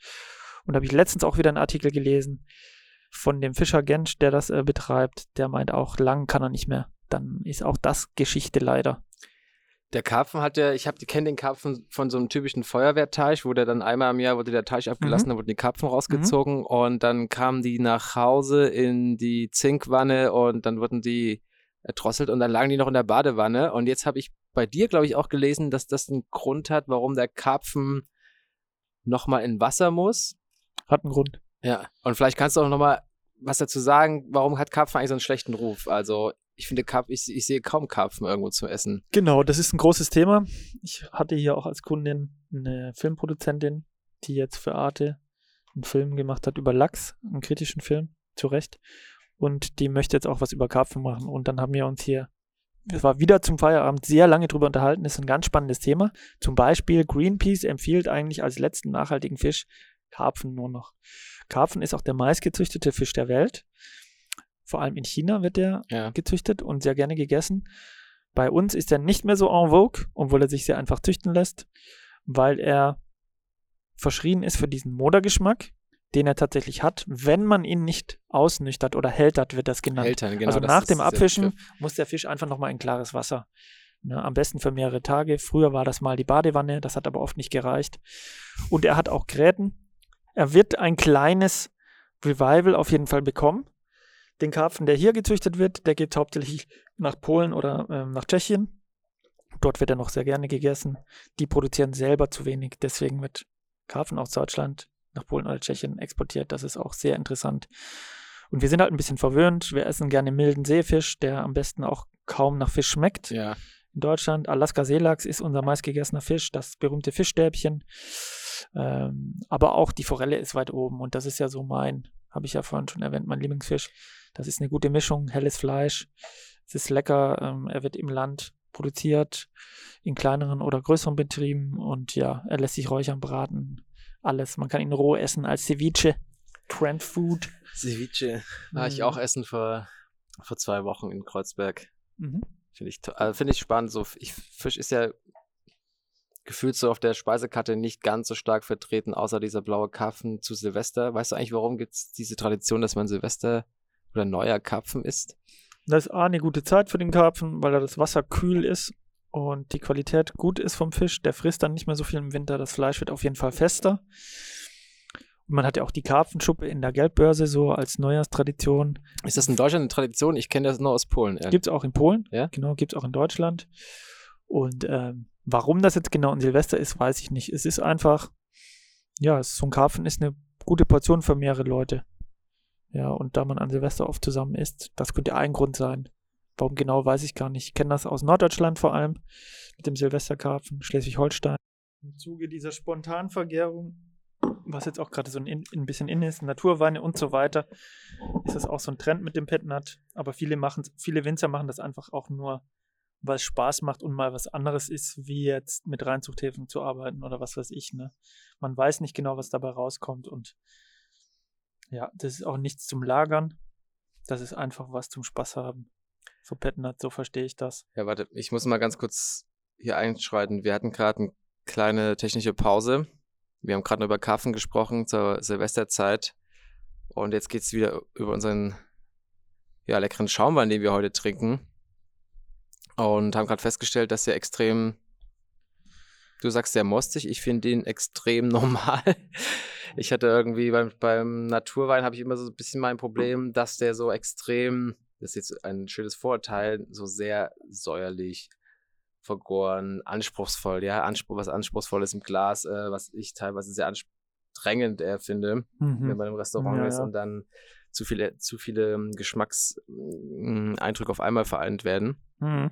Und da habe ich letztens auch wieder einen Artikel gelesen von dem Fischer Gensch, der das äh, betreibt. Der meint auch, lang kann er nicht mehr. Dann ist auch das Geschichte leider. Der Karpfen hat ja, ich kenne den Karpfen von so einem typischen Feuerwehrteich, wo der dann einmal im Jahr wurde der Teich abgelassen, Mhm. da wurden die Karpfen rausgezogen und dann kamen die nach Hause in die Zinkwanne und dann wurden die erdrosselt und dann lagen die noch in der Badewanne. Und jetzt habe ich bei dir, glaube ich, auch gelesen, dass das einen Grund hat, warum der Karpfen nochmal in Wasser muss. Hat einen Grund. Ja. Und vielleicht kannst du auch nochmal was dazu sagen, warum hat Karpfen eigentlich so einen schlechten Ruf? Also ich finde Karp ich, ich sehe kaum Karpfen irgendwo zum Essen. Genau, das ist ein großes Thema. Ich hatte hier auch als Kundin eine Filmproduzentin, die jetzt für Arte einen Film gemacht hat über Lachs, einen kritischen Film, zu Recht. Und die möchte jetzt auch was über Karpfen machen. Und dann haben wir uns hier, es war wieder zum Feierabend sehr lange drüber unterhalten. Das ist ein ganz spannendes Thema. Zum Beispiel Greenpeace empfiehlt eigentlich als letzten nachhaltigen Fisch Karpfen nur noch. Karpfen ist auch der meistgezüchtete Fisch der Welt. Vor allem in China wird der Ja. gezüchtet und sehr gerne gegessen. Bei uns ist er nicht mehr so en vogue, obwohl er sich sehr einfach züchten lässt, weil er verschrien ist für diesen Modergeschmack, den er tatsächlich hat. Wenn man ihn nicht ausnüchtert oder hältert, wird das genannt. Eltern, genau. also nach dem Abfischen muss der Fisch einfach nochmal in klares Wasser. Ne, am besten für mehrere Tage. Früher war das mal die Badewanne, das hat aber oft nicht gereicht. Und er hat auch Gräten. Er wird ein kleines Revival auf jeden Fall bekommen. Den Karpfen, der hier gezüchtet wird, der geht hauptsächlich nach Polen oder ähm, nach Tschechien. Dort wird er noch sehr gerne gegessen. Die produzieren selber zu wenig, deswegen wird Karpfen aus Deutschland nach Polen oder Tschechien exportiert. Das ist auch sehr interessant. Und wir sind halt ein bisschen verwöhnt. Wir essen gerne milden Seefisch, der am besten auch kaum nach Fisch schmeckt. Ja. In Deutschland, Alaska Seelachs ist unser meistgegessener Fisch, das berühmte Fischstäbchen. Ähm, aber auch die Forelle ist weit oben und das ist ja so mein, habe ich ja vorhin schon erwähnt, mein Lieblingsfisch. Das ist eine gute Mischung, helles Fleisch. Es ist lecker, ähm, er wird im Land produziert, in kleineren oder größeren Betrieben und ja, er lässt sich räuchern, braten, alles. Man kann ihn roh essen als Ceviche, Trend Food. Ceviche war ich Mhm. auch essen vor, vor zwei Wochen in Kreuzberg. Mhm. Finde ich, to- also finde ich spannend. So, ich, Fisch ist ja gefühlt so auf der Speisekarte nicht ganz so stark vertreten, außer dieser blaue Karpfen zu Silvester. Weißt du eigentlich, warum gibt es diese Tradition, dass man Silvester oder neuer Karpfen isst? Das ist A, eine gute Zeit für den Karpfen, weil da das Wasser kühl ist und die Qualität gut ist vom Fisch. Der frisst dann nicht mehr so viel im Winter. Das Fleisch wird auf jeden Fall fester. Und man hat ja auch die Karpfenschuppe in der Geldbörse so als Neujahrstradition. Ist das in Deutschland eine Tradition? Ich kenne das nur aus Polen. Gibt es auch in Polen. Ja? Genau, gibt es auch in Deutschland. Und ähm, warum das jetzt genau in Silvester ist, weiß ich nicht. Es ist einfach, ja, so ein Karpfen ist eine gute Portion für mehrere Leute. Ja, und da man an Silvester oft zusammen isst, das könnte ein Grund sein. Warum genau, weiß ich gar nicht. Ich kenne das aus Norddeutschland vor allem mit dem Silvesterkarpfen, Schleswig-Holstein. Im Zuge dieser Spontanvergärung, was jetzt auch gerade so ein, ein bisschen in ist, Naturweine und so weiter, ist das auch so ein Trend mit dem Petnat. Aber viele viele Winzer machen das einfach auch nur, es Spaß macht und mal was anderes ist, wie jetzt mit Reinzuchthäfen zu arbeiten oder was weiß ich. Ne? Man weiß nicht genau, was dabei rauskommt und ja, das ist auch nichts zum Lagern. Das ist einfach was zum Spaß haben. So Petnat, so verstehe ich das. Ja, warte, ich muss mal ganz kurz hier einschreiten. Wir hatten gerade eine kleine technische Pause. Wir haben gerade über Karpfen gesprochen zur Silvesterzeit. Und jetzt geht es wieder über unseren ja, leckeren Schaumwein, den wir heute trinken. Und haben gerade festgestellt, dass er extrem, du sagst sehr mostig, ich finde ihn extrem normal. Ich hatte irgendwie beim, beim Naturwein habe ich immer so ein bisschen mein Problem, dass der so extrem, das ist jetzt ein schönes Vorurteil, so sehr säuerlich, vergoren, anspruchsvoll, ja, Anspruch, was anspruchsvolles im Glas, äh, was ich teilweise sehr anstrengend äh, finde, Mhm. wenn man im Restaurant Ja, ist ja. und dann zu viele, zu viele ähm, Geschmackseindrücke auf einmal vereint werden. Mhm.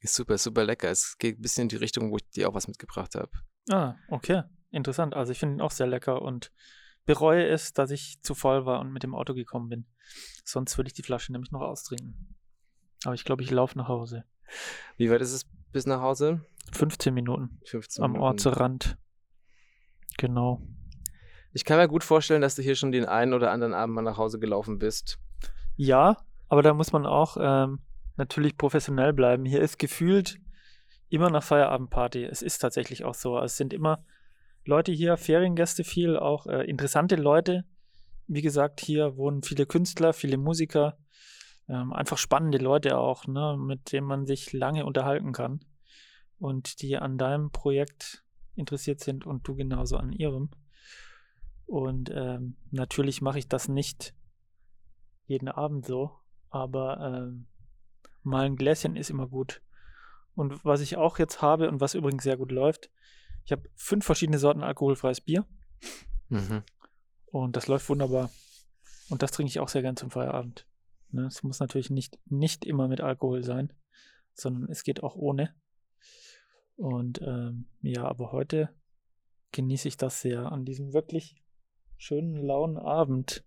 Ist super, super lecker. Es geht ein bisschen in die Richtung, wo ich dir auch was mitgebracht habe. Ah, okay. Interessant. Also ich finde ihn auch sehr lecker und bereue es, dass ich zu voll war und mit dem Auto gekommen bin. Sonst würde ich die Flasche nämlich noch austrinken. Aber ich glaube, ich laufe nach Hause. Wie weit ist es bis nach Hause? 15 Minuten 15 am Minuten. Ortsrand. Genau. Ich kann mir gut vorstellen, dass du hier schon den einen oder anderen Abend mal nach Hause gelaufen bist. Ja, aber da muss man auch ähm, natürlich professionell bleiben. Hier ist gefühlt immer nach Feierabendparty. Es ist tatsächlich auch so. Es sind immer Leute hier, Feriengäste viel, auch äh, interessante Leute. Wie gesagt, hier wohnen viele Künstler, viele Musiker, ähm, einfach spannende Leute auch, ne, mit denen man sich lange unterhalten kann und die an deinem Projekt interessiert sind und du genauso an ihrem. Und ähm, natürlich mache ich das nicht jeden Abend so, aber ähm, mal ein Gläschen ist immer gut. Und was ich auch jetzt habe und was übrigens sehr gut läuft, ich habe fünf verschiedene Sorten alkoholfreies Bier Mhm. und das läuft wunderbar. Und das trinke ich auch sehr gern zum Feierabend. Ne, es muss natürlich nicht, nicht immer mit Alkohol sein, sondern es geht auch ohne. Und ähm, ja, aber heute genieße ich das sehr an diesem wirklich schönen, lauen Abend.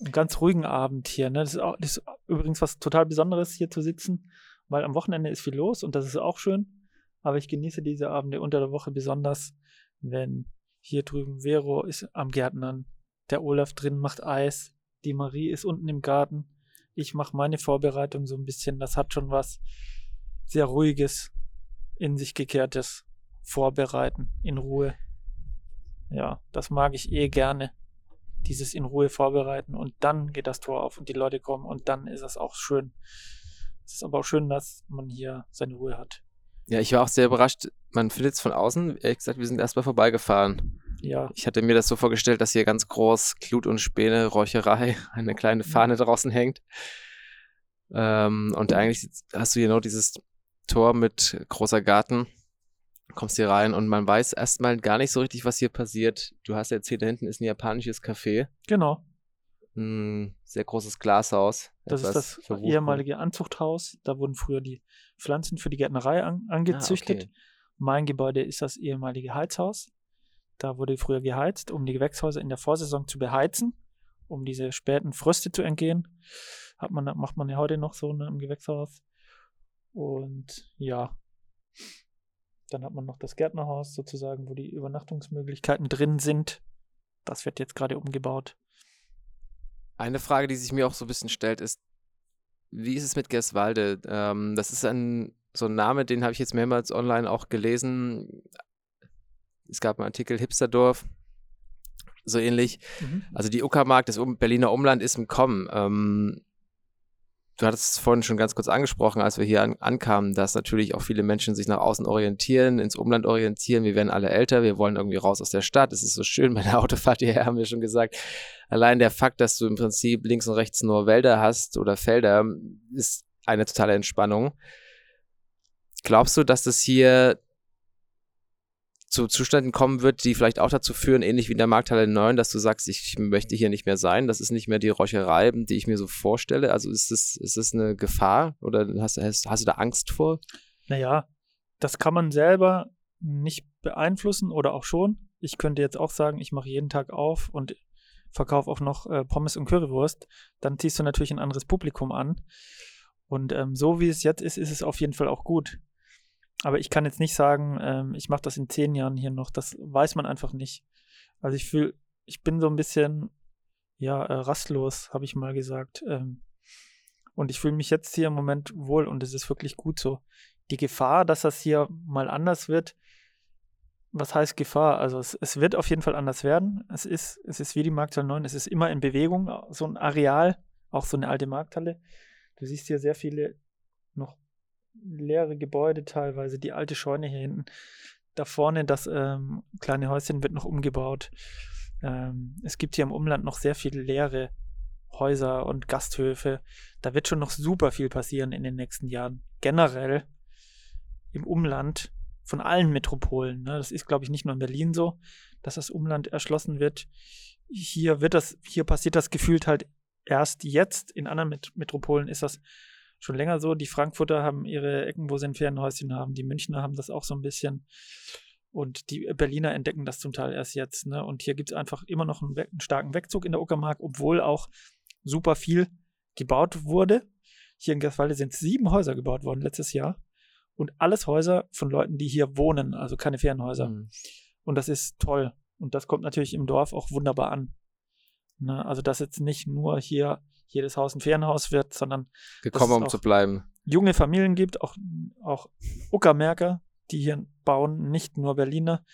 Einen ganz ruhigen Abend hier. Ne? Das, ist auch, das ist übrigens was total Besonderes, hier zu sitzen, weil am Wochenende ist viel los und das ist auch schön. Aber ich genieße diese Abende unter der Woche besonders, wenn hier drüben Vero ist am Gärtnern, der Olaf drin macht Eis, die Marie ist unten im Garten. Ich mache meine Vorbereitung so ein bisschen. Das hat schon was sehr ruhiges, in sich gekehrtes Vorbereiten in Ruhe. Ja, das mag ich eh gerne. Dieses in Ruhe vorbereiten und dann geht das Tor auf und die Leute kommen und dann ist es auch schön. Es ist aber auch schön, dass man hier seine Ruhe hat. Ja, ich war auch sehr überrascht. Man findet es von außen. Ehrlich gesagt, wir sind erstmal vorbeigefahren. Ja, Ich hatte mir das so vorgestellt, dass hier ganz groß Glut und Späne, Räucherei, eine kleine Fahne draußen hängt. Ähm, und eigentlich hast du hier noch dieses Tor mit großer Garten. Kommst hier rein und man weiß erstmal gar nicht so richtig, was hier passiert. Du hast erzählt, da hinten ist ein japanisches Café. genau. Ein sehr großes Glashaus. Das ist das verwuchert. ehemalige Anzuchthaus. Da wurden früher die Pflanzen für die Gärtnerei an, angezüchtet. Ah, okay. Mein Gebäude ist das ehemalige Heizhaus. Da wurde früher geheizt, um die Gewächshäuser in der Vorsaison zu beheizen, um diese späten Fröste zu entgehen. Hat man, macht man ja heute noch so ne, im Gewächshaus. Und ja, dann hat man noch das Gärtnerhaus sozusagen, wo die Übernachtungsmöglichkeiten drin sind. Das wird jetzt gerade umgebaut. Eine Frage, die sich mir auch so ein bisschen stellt, ist, wie ist es mit Gerswalde? Ähm, das ist ein so ein Name, den habe ich jetzt mehrmals online auch gelesen. Es gab einen Artikel Hipsterdorf, so ähnlich. Mhm. Also die Uckermark, das Berliner Umland ist im Kommen. Ähm, du hattest es vorhin schon ganz kurz angesprochen, als wir hier an, ankamen, dass natürlich auch viele Menschen sich nach außen orientieren, ins Umland orientieren. Wir werden alle älter, wir wollen irgendwie raus aus der Stadt. Es ist so schön bei der Autofahrt hierher, haben wir schon gesagt. Allein der Fakt, dass du im Prinzip links und rechts nur Wälder hast oder Felder, ist eine totale Entspannung. Glaubst du, dass das hier zu Zuständen kommen wird, die vielleicht auch dazu führen, ähnlich wie in der Markthalle 9, dass du sagst, ich möchte hier nicht mehr sein, das ist nicht mehr die Räucherei, die ich mir so vorstelle. Also ist das, ist das eine Gefahr oder hast, hast, hast du da Angst vor? Naja, das kann man selber nicht beeinflussen oder auch schon. Ich könnte jetzt auch sagen, ich mache jeden Tag auf und verkaufe auch noch äh, Pommes und Currywurst. Dann ziehst du natürlich ein anderes Publikum an. Und ähm, so wie es jetzt ist, ist es auf jeden Fall auch gut. Aber ich kann jetzt nicht sagen, ähm, ich mache das in zehn Jahren hier noch. Das weiß man einfach nicht. Also ich fühle, ich bin so ein bisschen, ja, äh, rastlos, habe ich mal gesagt. Ähm, und ich fühle mich jetzt hier im Moment wohl und es ist wirklich gut so. Die Gefahr, dass das hier mal anders wird, was heißt Gefahr? Also es, es wird auf jeden Fall anders werden. Es ist, es ist wie die Markthalle 9, es ist immer in Bewegung, so ein Areal, auch so eine alte Markthalle. Du siehst hier sehr viele leere Gebäude teilweise, die alte Scheune hier hinten. Da vorne das ähm, kleine Häuschen wird noch umgebaut. Ähm, es gibt hier im Umland noch sehr viele leere Häuser und Gasthöfe. Da wird schon noch super viel passieren in den nächsten Jahren. Generell im Umland von allen Metropolen. Ne? Das ist, glaube ich, nicht nur in Berlin so, dass das Umland erschlossen wird. Hier wird das, hier passiert das gefühlt halt erst jetzt. In anderen Met Metropolen ist das schon länger so. Die Frankfurter haben ihre Ecken, wo sie ein Ferienhäuschen haben. Die Münchner haben das auch so ein bisschen. Und die Berliner entdecken das zum Teil erst jetzt. Ne? Und hier gibt es einfach immer noch einen, einen, starken Wegzug in der Uckermark, obwohl auch super viel gebaut wurde. Hier in Gerswalde sind sieben Häuser gebaut worden letztes Jahr. Und alles Häuser von Leuten, die hier wohnen, also keine Ferienhäuser. Mhm. Und das ist toll. Und das kommt natürlich im Dorf auch wunderbar an. Ne? Also, dass jetzt nicht nur hier jedes Haus ein Ferienhaus wird, sondern gekommen, um zu bleiben. Junge Familien gibt, auch, auch Uckermärker, die hier bauen, nicht nur Berliner.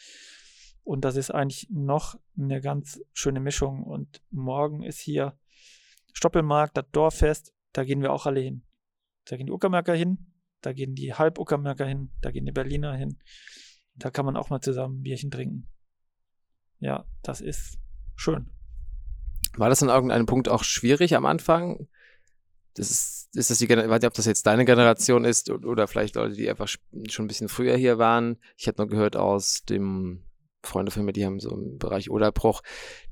Und das ist eigentlich noch eine ganz schöne Mischung. Und morgen ist hier Stoppelmarkt, das Dorffest, da gehen wir auch alle hin. Da gehen die Uckermärker hin, da gehen die Halbuckermärker hin, da gehen die Berliner hin. Da kann man auch mal zusammen ein Bierchen trinken. Ja, das ist schön. War das an irgendeinem Punkt auch schwierig am Anfang? Das ist, ist das die, ich weiß nicht, ob das jetzt deine Generation ist oder vielleicht Leute, die einfach schon ein bisschen früher hier waren. Ich habe nur gehört aus dem Freunde von mir, die haben so im Bereich Oderbruch,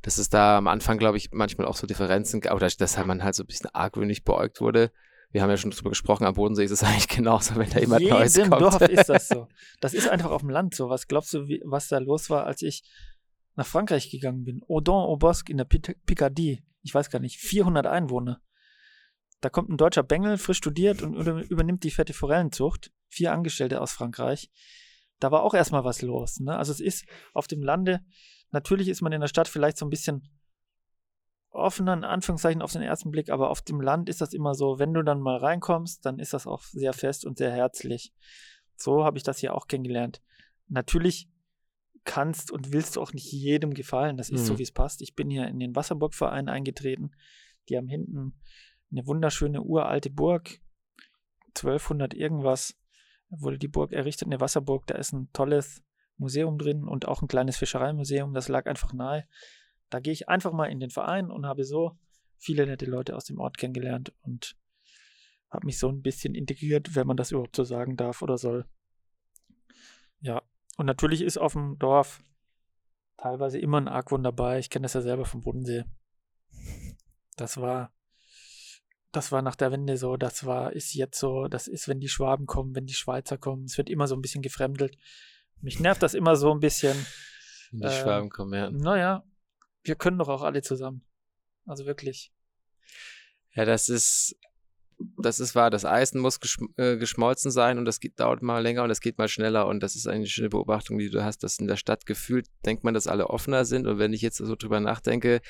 dass es da am Anfang, glaube ich, manchmal auch so Differenzen gab, oder dass man halt so ein bisschen argwöhnig beäugt wurde. Wir haben ja schon darüber gesprochen, am Bodensee ist es eigentlich genauso, wenn da jemand Jedem Neues kommt. Dorf ist das so. Das ist einfach auf dem Land so. Was glaubst du, wie, was da los war, als ich nach Frankreich gegangen bin, Audon au Bosque in der Picardie, ich weiß gar nicht, 400 Einwohner. Da kommt ein deutscher Bengel, frisch studiert und übernimmt die fette Forellenzucht. Vier Angestellte aus Frankreich. Da war auch erstmal was los. Ne? Also es ist auf dem Lande, natürlich ist man in der Stadt vielleicht so ein bisschen offener, in Anführungszeichen auf den ersten Blick, aber auf dem Land ist das immer so, wenn du dann mal reinkommst, dann ist das auch sehr fest und sehr herzlich. So habe ich das hier auch kennengelernt. Natürlich kannst und willst du auch nicht jedem gefallen. Das ist mhm. so, wie es passt. Ich bin hier in den Wasserburg-Verein eingetreten. Die haben hinten eine wunderschöne uralte Burg. 1200 irgendwas wurde die Burg errichtet, eine Wasserburg. Da ist ein tolles Museum drin und auch ein kleines Fischereimuseum. Das lag einfach nahe. Da gehe ich einfach mal in den Verein und habe so viele nette Leute aus dem Ort kennengelernt und habe mich so ein bisschen integriert, wenn man das überhaupt so sagen darf oder soll. Ja, und natürlich ist auf dem Dorf teilweise immer ein Argwohn dabei. Ich kenne das ja selber vom Bodensee. Das war, das war nach der Wende so, das war, ist jetzt so, das ist, wenn die Schwaben kommen, wenn die Schweizer kommen. Es wird immer so ein bisschen gefremdelt. Mich nervt das immer so ein bisschen. Die äh, Schwaben kommen, ja. Naja, wir können doch auch alle zusammen. Also wirklich. Ja, das ist das ist wahr, das Eisen muss äh, geschmolzen sein und das geht, dauert mal länger und das geht mal schneller und das ist eine schöne Beobachtung, die du hast, dass in der Stadt gefühlt denkt man, dass alle offener sind und wenn ich jetzt so drüber nachdenke,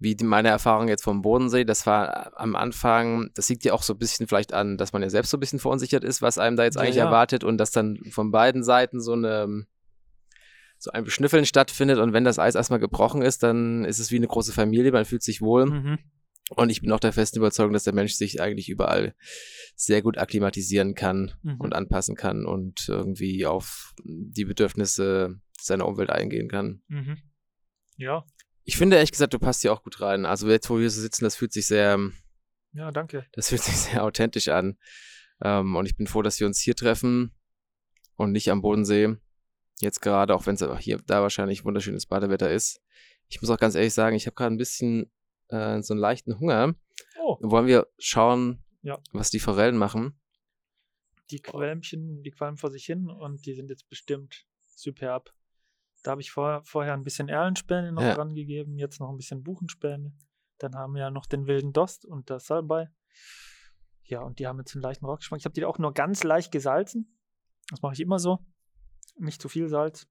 wie die, meine Erfahrung jetzt vom Bodensee, das war am Anfang, das liegt ja auch so ein bisschen vielleicht an, dass man ja selbst so ein bisschen verunsichert ist, was einem da jetzt Ja, eigentlich ja. erwartet und dass dann von beiden Seiten so eine so ein Beschnüffeln stattfindet und wenn das Eis erstmal gebrochen ist, dann ist es wie eine große Familie, man fühlt sich wohl Mhm. Und ich bin auch der festen Überzeugung, dass der Mensch sich eigentlich überall sehr gut akklimatisieren kann Mhm. und anpassen kann und irgendwie auf die Bedürfnisse seiner Umwelt eingehen kann. Mhm. Ja, Ich finde ehrlich gesagt, du passt hier auch gut rein. Also jetzt, wo wir so sitzen, das fühlt sich sehr, ja, danke. das fühlt sich sehr authentisch an. Ähm, und ich bin froh, dass wir uns hier treffen und nicht am Bodensee. Jetzt gerade, auch wenn es hier da wahrscheinlich wunderschönes Badewetter ist. Ich muss auch ganz ehrlich sagen, ich habe gerade ein bisschen äh, so einen leichten Hunger. Oh, Wollen wir schauen, Ja. was die Forellen machen? die Qualmchen, die qualmen vor sich hin und die sind jetzt bestimmt superb. Da habe ich vor, vorher ein bisschen Erlenspäne noch Ja. dran gegeben, jetzt noch ein bisschen Buchenspäne. Dann haben wir ja noch den wilden Dost und das Salbei. Ja, und die haben jetzt einen leichten Rockgeschmack. Ich habe die auch nur ganz leicht gesalzen. Das mache ich immer so. Nicht zu viel Salz.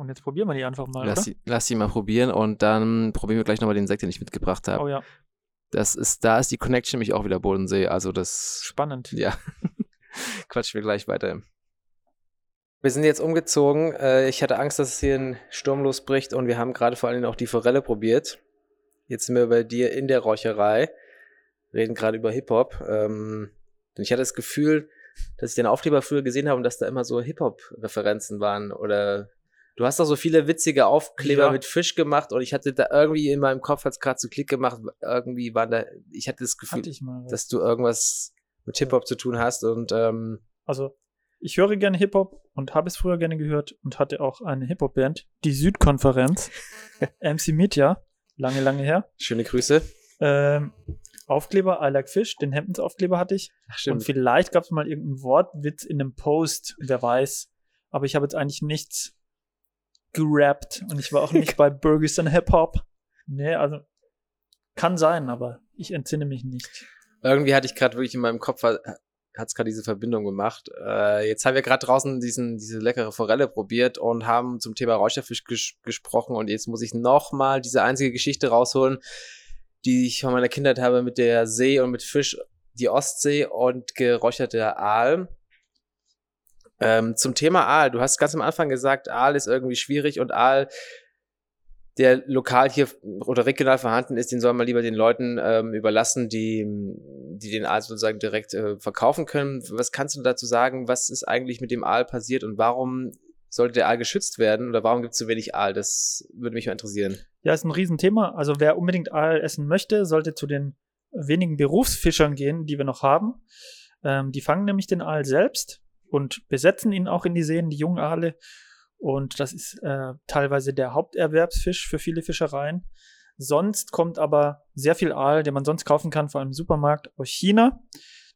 Und jetzt probieren wir die einfach mal, Lass oder? sie, lass sie mal probieren und dann probieren wir gleich nochmal den Sekt, den ich mitgebracht habe. Oh ja, Das ist, da ist die Connection nämlich auch wieder Bodensee. Also das spannend. Ja. Quatschen wir gleich weiter. Wir sind jetzt umgezogen. Äh, Ich hatte Angst, dass es hier ein Sturm losbricht und wir haben gerade vor allem auch die Forelle probiert. Jetzt sind wir bei dir in der Räucherei, reden gerade über Hip-Hop. Ähm, denn ich hatte das Gefühl, dass ich den Aufkleber früher gesehen habe und dass da immer so Hip-Hop-Referenzen waren. Oder du hast doch so viele witzige Aufkleber Ja. mit Fisch gemacht und ich hatte da irgendwie in meinem Kopf, hat es gerade so Klick gemacht, irgendwie waren da, ich hatte das Gefühl, Hatte dass du irgendwas mit Hip-Hop zu tun hast und ähm, Also, ich höre gerne Hip-Hop und habe es früher gerne gehört und hatte auch eine Hip-Hop-Band, die Südkonferenz, MC Mitya, lange, lange her. schöne Grüße. Ähm, Aufkleber, I like Fish, den Hemdens-Aufkleber hatte ich. Ach, Und vielleicht gab es mal irgendeinen Wortwitz in einem Post, wer weiß. Aber ich habe jetzt eigentlich nichts gerappt und ich war auch nicht bei Burgers and Hip-Hop. Nee, also kann sein, aber ich entsinne mich nicht. Irgendwie hatte ich gerade wirklich in meinem Kopf, hat es gerade diese Verbindung gemacht. Äh, jetzt haben wir gerade draußen diesen, diese leckere Forelle probiert und haben zum Thema Räucherfisch ges gesprochen und jetzt muss ich nochmal diese einzige Geschichte rausholen, die ich von meiner Kindheit habe mit der See und mit Fisch, die Ostsee und geräucherter Aal. Ähm, zum Thema Aal, du hast ganz am Anfang gesagt, Aal ist irgendwie schwierig und Aal, der lokal hier oder regional vorhanden ist, den soll man lieber den Leuten ähm, überlassen, die, die den Aal sozusagen direkt äh, verkaufen können. Was kannst du dazu sagen? Was ist eigentlich mit dem Aal passiert und warum sollte der Aal geschützt werden oder warum gibt es so wenig Aal? Das würde mich mal interessieren. Ja, ist ein Riesenthema. Also wer unbedingt Aal essen möchte, sollte zu den wenigen Berufsfischern gehen, die wir noch haben. Ähm, die fangen nämlich den Aal selbst und besetzen ihn auch in die Seen, die jungen Aale. Und das ist äh, teilweise der Haupterwerbsfisch für viele Fischereien. Sonst kommt aber sehr viel Aal, den man sonst kaufen kann, vor allem im Supermarkt aus China.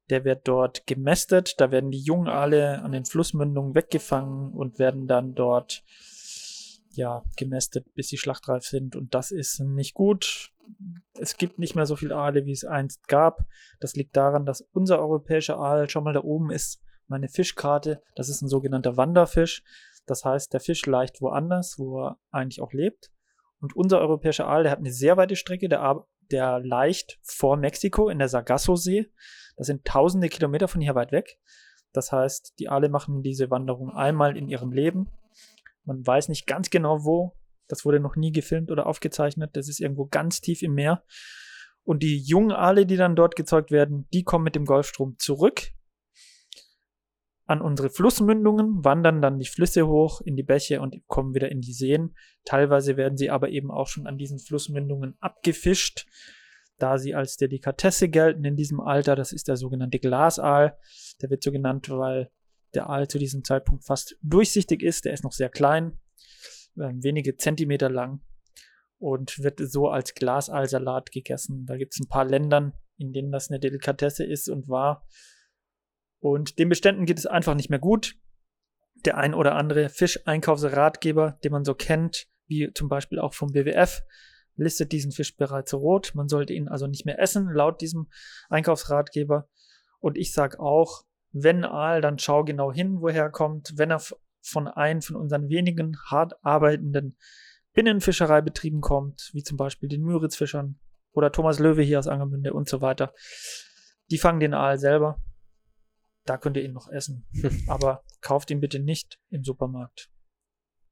Der wird dort gemästet. Da werden die jungen Aale an den Flussmündungen weggefangen und werden dann dort ja, gemästet, bis sie schlachtreif sind. Und das ist nicht gut. Es gibt nicht mehr so viel Aale, wie es einst gab. Das liegt daran, dass unser europäischer Aal, schon mal da oben ist meine Fischkarte. Das ist ein sogenannter Wanderfisch. Das heißt, der Fisch leicht woanders, wo er eigentlich auch lebt. Und unser europäischer Aal, der hat eine sehr weite Strecke, der, der leicht vor Mexiko in der Sargasso-See. Das sind tausende Kilometer von hier weit weg. Das heißt, die Aale machen diese Wanderung einmal in ihrem Leben. Man weiß nicht ganz genau wo. Das wurde noch nie gefilmt oder aufgezeichnet. Das ist irgendwo ganz tief im Meer. Und die jungen Aale, die dann dort gezeugt werden, die kommen mit dem Golfstrom zurück an unsere Flussmündungen, wandern dann die Flüsse hoch in die Bäche und kommen wieder in die Seen. Teilweise werden sie aber eben auch schon an diesen Flussmündungen abgefischt, da sie als Delikatesse gelten in diesem Alter. Das ist der sogenannte Glasaal. Der wird so genannt, weil der Aal zu diesem Zeitpunkt fast durchsichtig ist. Der ist noch sehr klein, äh, wenige Zentimeter lang und wird so als Glasaalsalat gegessen. Da gibt es ein paar Ländern, in denen das eine Delikatesse ist und war. Und den Beständen geht es einfach nicht mehr gut. Der ein oder andere Fischeinkaufsratgeber, den man so kennt, wie zum Beispiel auch vom WWF, listet diesen Fisch bereits rot. Man sollte ihn also nicht mehr essen, laut diesem Einkaufsratgeber. Und ich sage auch, wenn Aal, dann schau genau hin, woher er kommt. Wenn er von einem von unseren wenigen hart arbeitenden Binnenfischereibetrieben kommt, wie zum Beispiel den Müritzfischern oder Thomas Löwe hier aus Angermünde und so weiter. Die fangen den Aal selber. Da könnt ihr ihn noch essen. Aber kauft ihn bitte nicht im Supermarkt.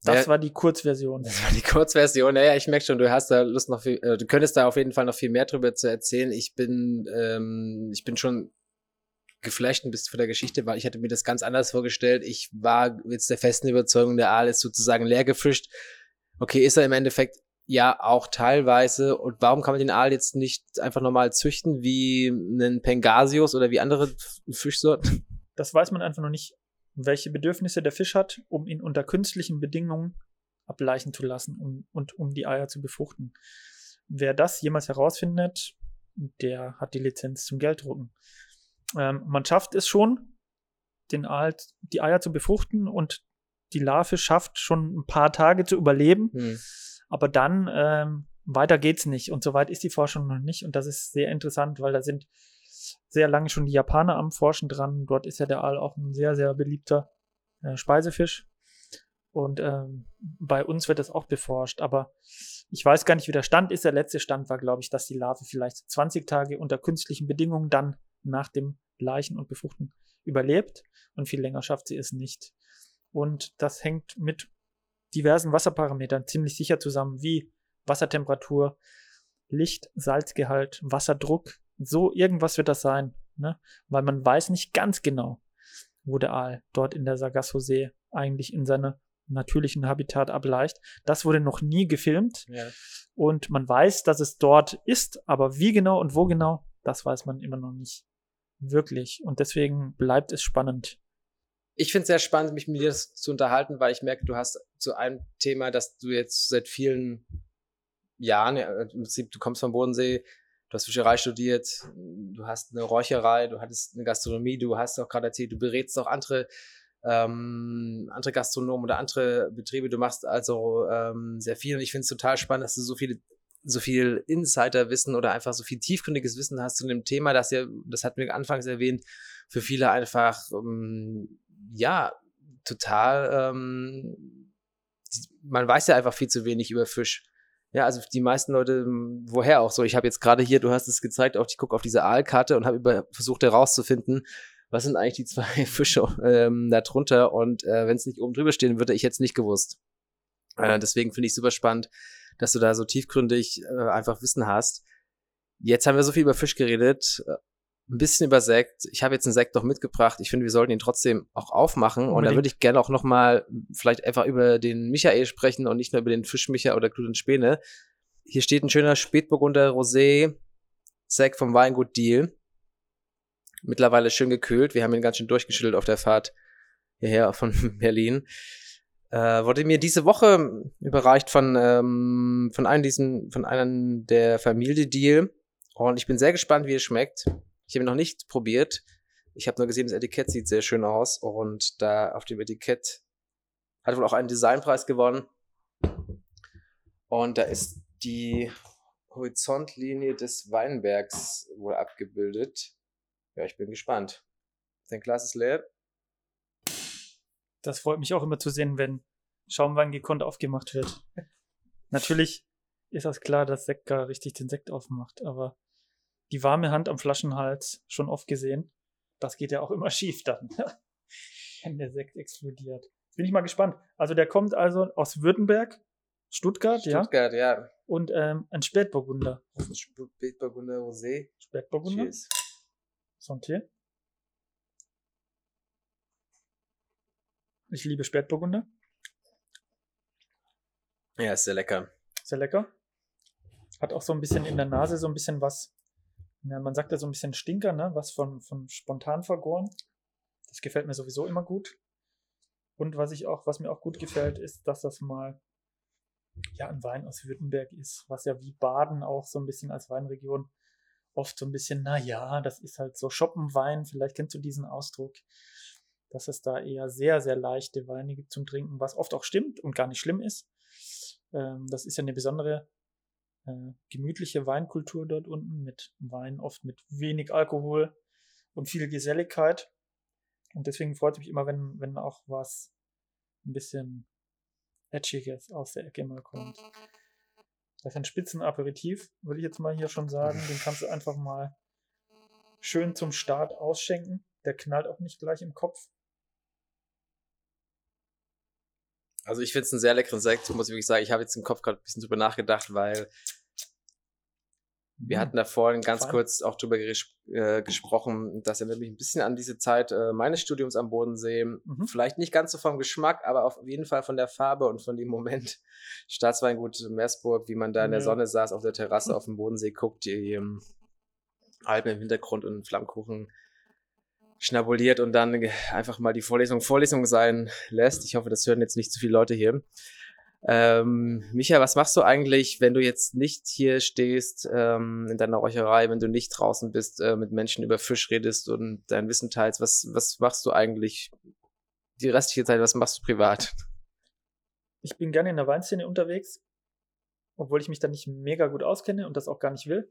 Das Ja. war die Kurzversion. Das war die Kurzversion. Naja, ich merke schon, du hast da Lust noch viel, äh, du könntest da auf jeden Fall noch viel mehr drüber zu erzählen. Ich bin, ähm, ich bin schon geflasht ein bisschen von der Geschichte, weil ich hatte mir das ganz anders vorgestellt. Ich war jetzt der festen Überzeugung, der Aal ist sozusagen leer gefischt. Okay, ist er im Endeffekt ja auch teilweise. Und warum kann man den Aal jetzt nicht einfach normal züchten wie einen Pangasius oder wie andere Fischsorten? Das weiß man einfach noch nicht, welche Bedürfnisse der Fisch hat, um ihn unter künstlichen Bedingungen ableichen zu lassen um, und um die Eier zu befruchten. Wer das jemals herausfindet, der hat die Lizenz zum Gelddrucken. Ähm, man schafft es schon, den Aal, die Eier zu befruchten und die Larve schafft schon ein paar Tage zu überleben, Hm. Aber dann ähm, weiter geht's nicht. Und soweit ist die Forschung noch nicht. Und das ist sehr interessant, weil da sind sehr lange schon die Japaner am Forschen dran. Dort ist ja der Aal auch ein sehr, sehr beliebter äh, Speisefisch. Und ähm, bei uns wird das auch beforscht. Aber ich weiß gar nicht, wie der Stand ist. Der letzte Stand war, glaube ich, dass die Larve vielleicht 20 Tage unter künstlichen Bedingungen dann nach dem Leichen und Befruchten überlebt. Und viel länger schafft sie es nicht. Und das hängt mit diversen Wasserparametern ziemlich sicher zusammen, wie Wassertemperatur, Licht, Salzgehalt, Wasserdruck. So irgendwas wird das sein, ne? weil man weiß nicht ganz genau, wo der Aal dort in der Sargasso-See eigentlich in seinem natürlichen Habitat ableicht. Das wurde noch nie gefilmt Ja. und man weiß, dass es dort ist, aber wie genau und wo genau, das weiß man immer noch nicht wirklich. Und deswegen bleibt es spannend. Ich finde es sehr spannend, mich mit dir zu unterhalten, weil ich merke, du hast zu einem Thema, das du jetzt seit vielen Jahren, ja, im Prinzip, du kommst vom Bodensee, du hast Fischerei studiert, du hast eine Räucherei, du hattest eine Gastronomie, du hast auch gerade erzählt, du berätst auch andere, ähm, andere Gastronomen oder andere Betriebe, du machst also ähm, sehr viel und ich finde es total spannend, dass du so viele so viel Insiderwissen oder einfach so viel tiefgründiges Wissen hast zu dem Thema, das ja, das hatten wir anfangs erwähnt, für viele einfach ähm, ja total ähm, man weiß ja einfach viel zu wenig über Fisch. Ja, also die meisten Leute, ähm, woher auch so. Ich habe jetzt gerade hier, du hast es gezeigt, auch ich gucke auf diese Aalkarte und habe versucht herauszufinden, was sind eigentlich die zwei Fische ähm, da drunter. Und äh, wenn es nicht oben drüber stehen würde, ich jetzt nicht gewusst. Äh, deswegen finde ich super spannend, dass du da so tiefgründig äh, einfach Wissen hast. Jetzt haben wir so viel über Fisch geredet, äh, ein bisschen über Sekt. Ich habe jetzt einen Sekt noch mitgebracht. Ich finde, wir sollten ihn trotzdem auch aufmachen. Und da Unbedingt. würde ich gerne auch noch mal vielleicht einfach über den Michael sprechen und nicht nur über den Fischmicha oder Glut und Späne. Hier steht ein schöner Spätburgunder Rosé Sekt vom Weingut Deal. Mittlerweile schön gekühlt. Wir haben ihn ganz schön durchgeschüttelt auf der Fahrt hierher von Berlin. Äh, wurde mir diese Woche überreicht von, ähm, von einem diesen, von einem der Familie Deal. Und ich bin sehr gespannt, wie es schmeckt. Ich habe ihn noch nicht probiert. Ich habe nur gesehen, das Etikett sieht sehr schön aus. Und da auf dem Etikett hat wohl auch einen Designpreis gewonnen. Und da ist die Horizontlinie des Weinbergs wohl abgebildet. Ja, ich bin gespannt. Dein Glas ist leer. Das freut mich auch immer zu sehen, wenn Schaumwein gekonnt aufgemacht wird. Natürlich ist das klar, dass Sekka richtig den Sekt aufmacht, aber die warme Hand am Flaschenhals schon oft gesehen. Das geht ja auch immer schief dann, wenn der Sekt explodiert. Bin ich mal gespannt. Also der kommt also aus Württemberg, Stuttgart, ja, Stuttgart, ja. und ähm, ein Spätburgunder. Spätburgunder Rosé. Spätburgunder, Cheers. Santé. Ich liebe Spätburgunder, Ja, ist sehr lecker. sehr lecker. Hat auch so ein bisschen in der Nase so ein bisschen was, ja, man sagt ja so ein bisschen Stinker, ne? Was von, von spontan vergoren. Das gefällt mir sowieso immer gut. Und was ich auch, was mir auch gut gefällt, ist, dass das mal ja ein Wein aus Württemberg ist, was ja wie Baden auch so ein bisschen als Weinregion oft so ein bisschen, na ja, das ist halt so Schoppenwein, vielleicht kennst du diesen Ausdruck, dass es da eher sehr, sehr leichte Weine gibt zum Trinken, was oft auch stimmt und gar nicht schlimm ist. Ähm, das ist ja eine besondere äh, gemütliche Weinkultur dort unten mit Wein oft mit wenig Alkohol und viel Geselligkeit. Und deswegen freut es mich immer, wenn, wenn auch was ein bisschen Edgiges aus der Ecke mal kommt. Das ist ein Spitzenaperitif, würde ich jetzt mal hier schon sagen. Den kannst du einfach mal schön zum Start ausschenken. Der knallt auch nicht gleich im Kopf. Also ich finde es einen sehr leckeren Sekt, muss ich wirklich sagen. Ich habe jetzt im Kopf gerade ein bisschen drüber nachgedacht, weil wir hm. hatten da vorhin ganz Fein. kurz auch drüber ges äh, gesprochen, dass er nämlich ein bisschen an diese Zeit äh, meines Studiums am Bodensee, mhm. vielleicht nicht ganz so vom Geschmack, aber auf jeden Fall von der Farbe und von dem Moment Staatsweingut Meersburg, wie man da in der Sonne saß, auf der Terrasse mhm. auf dem Bodensee guckt, die ähm, Alpen im Hintergrund und Flammkuchen schnabuliert und dann einfach mal die Vorlesung Vorlesung sein lässt. Ich hoffe, das hören jetzt nicht zu viele Leute hier. Ähm, Micha, was machst du eigentlich, wenn du jetzt nicht hier stehst ähm, in deiner Räucherei, wenn du nicht draußen bist, äh, mit Menschen über Fisch redest und dein Wissen teilst? Was, was machst du eigentlich die restliche Zeit? Was machst du privat? Ich bin gerne in der Weinszene unterwegs, obwohl ich mich da nicht mega gut auskenne und das auch gar nicht will.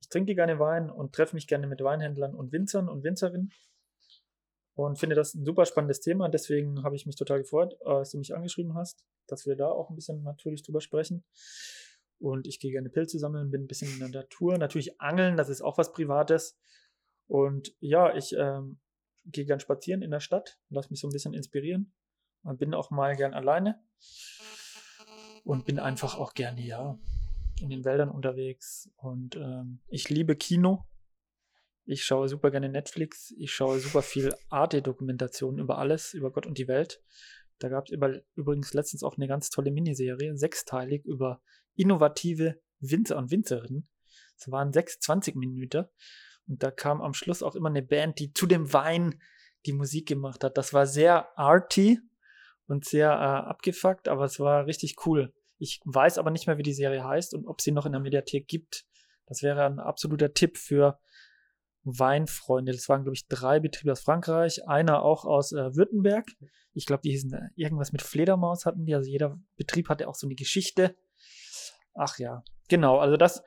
Ich trinke gerne Wein und treffe mich gerne mit Weinhändlern und Winzern und Winzerinnen und finde das ein super spannendes Thema. Deswegen habe ich mich total gefreut, als du mich angeschrieben hast, dass wir da auch ein bisschen natürlich drüber sprechen. Und ich gehe gerne Pilze sammeln, bin ein bisschen in der Natur. Natürlich angeln, das ist auch was Privates. Und ja, ich ähm, gehe gern spazieren in der Stadt, lasse mich so ein bisschen inspirieren und bin auch mal gern alleine. Und bin einfach auch gerne, ja, in den Wäldern unterwegs. Und ähm, ich liebe Kino. Ich schaue super gerne Netflix. Ich schaue super viel Arte-Dokumentationen über alles, über Gott und die Welt. Da gab es übrigens letztens auch eine ganz tolle Miniserie, sechsteilig, über innovative Winzer und Winzerinnen. Es waren sechs 20 Minuten. Und da kam am Schluss auch immer eine Band, die zu dem Wein die Musik gemacht hat. Das war sehr arty und sehr äh, abgefuckt, aber es war richtig cool. Ich weiß aber nicht mehr, wie die Serie heißt und ob sie noch in der Mediathek gibt. Das wäre ein absoluter Tipp für Weinfreunde. Das waren, glaube ich, drei Betriebe aus Frankreich, einer auch aus äh, Württemberg. Ich glaube, die hießen äh, irgendwas mit Fledermaus hatten die. Also jeder Betrieb hatte auch so eine Geschichte. Ach ja, genau. Also das,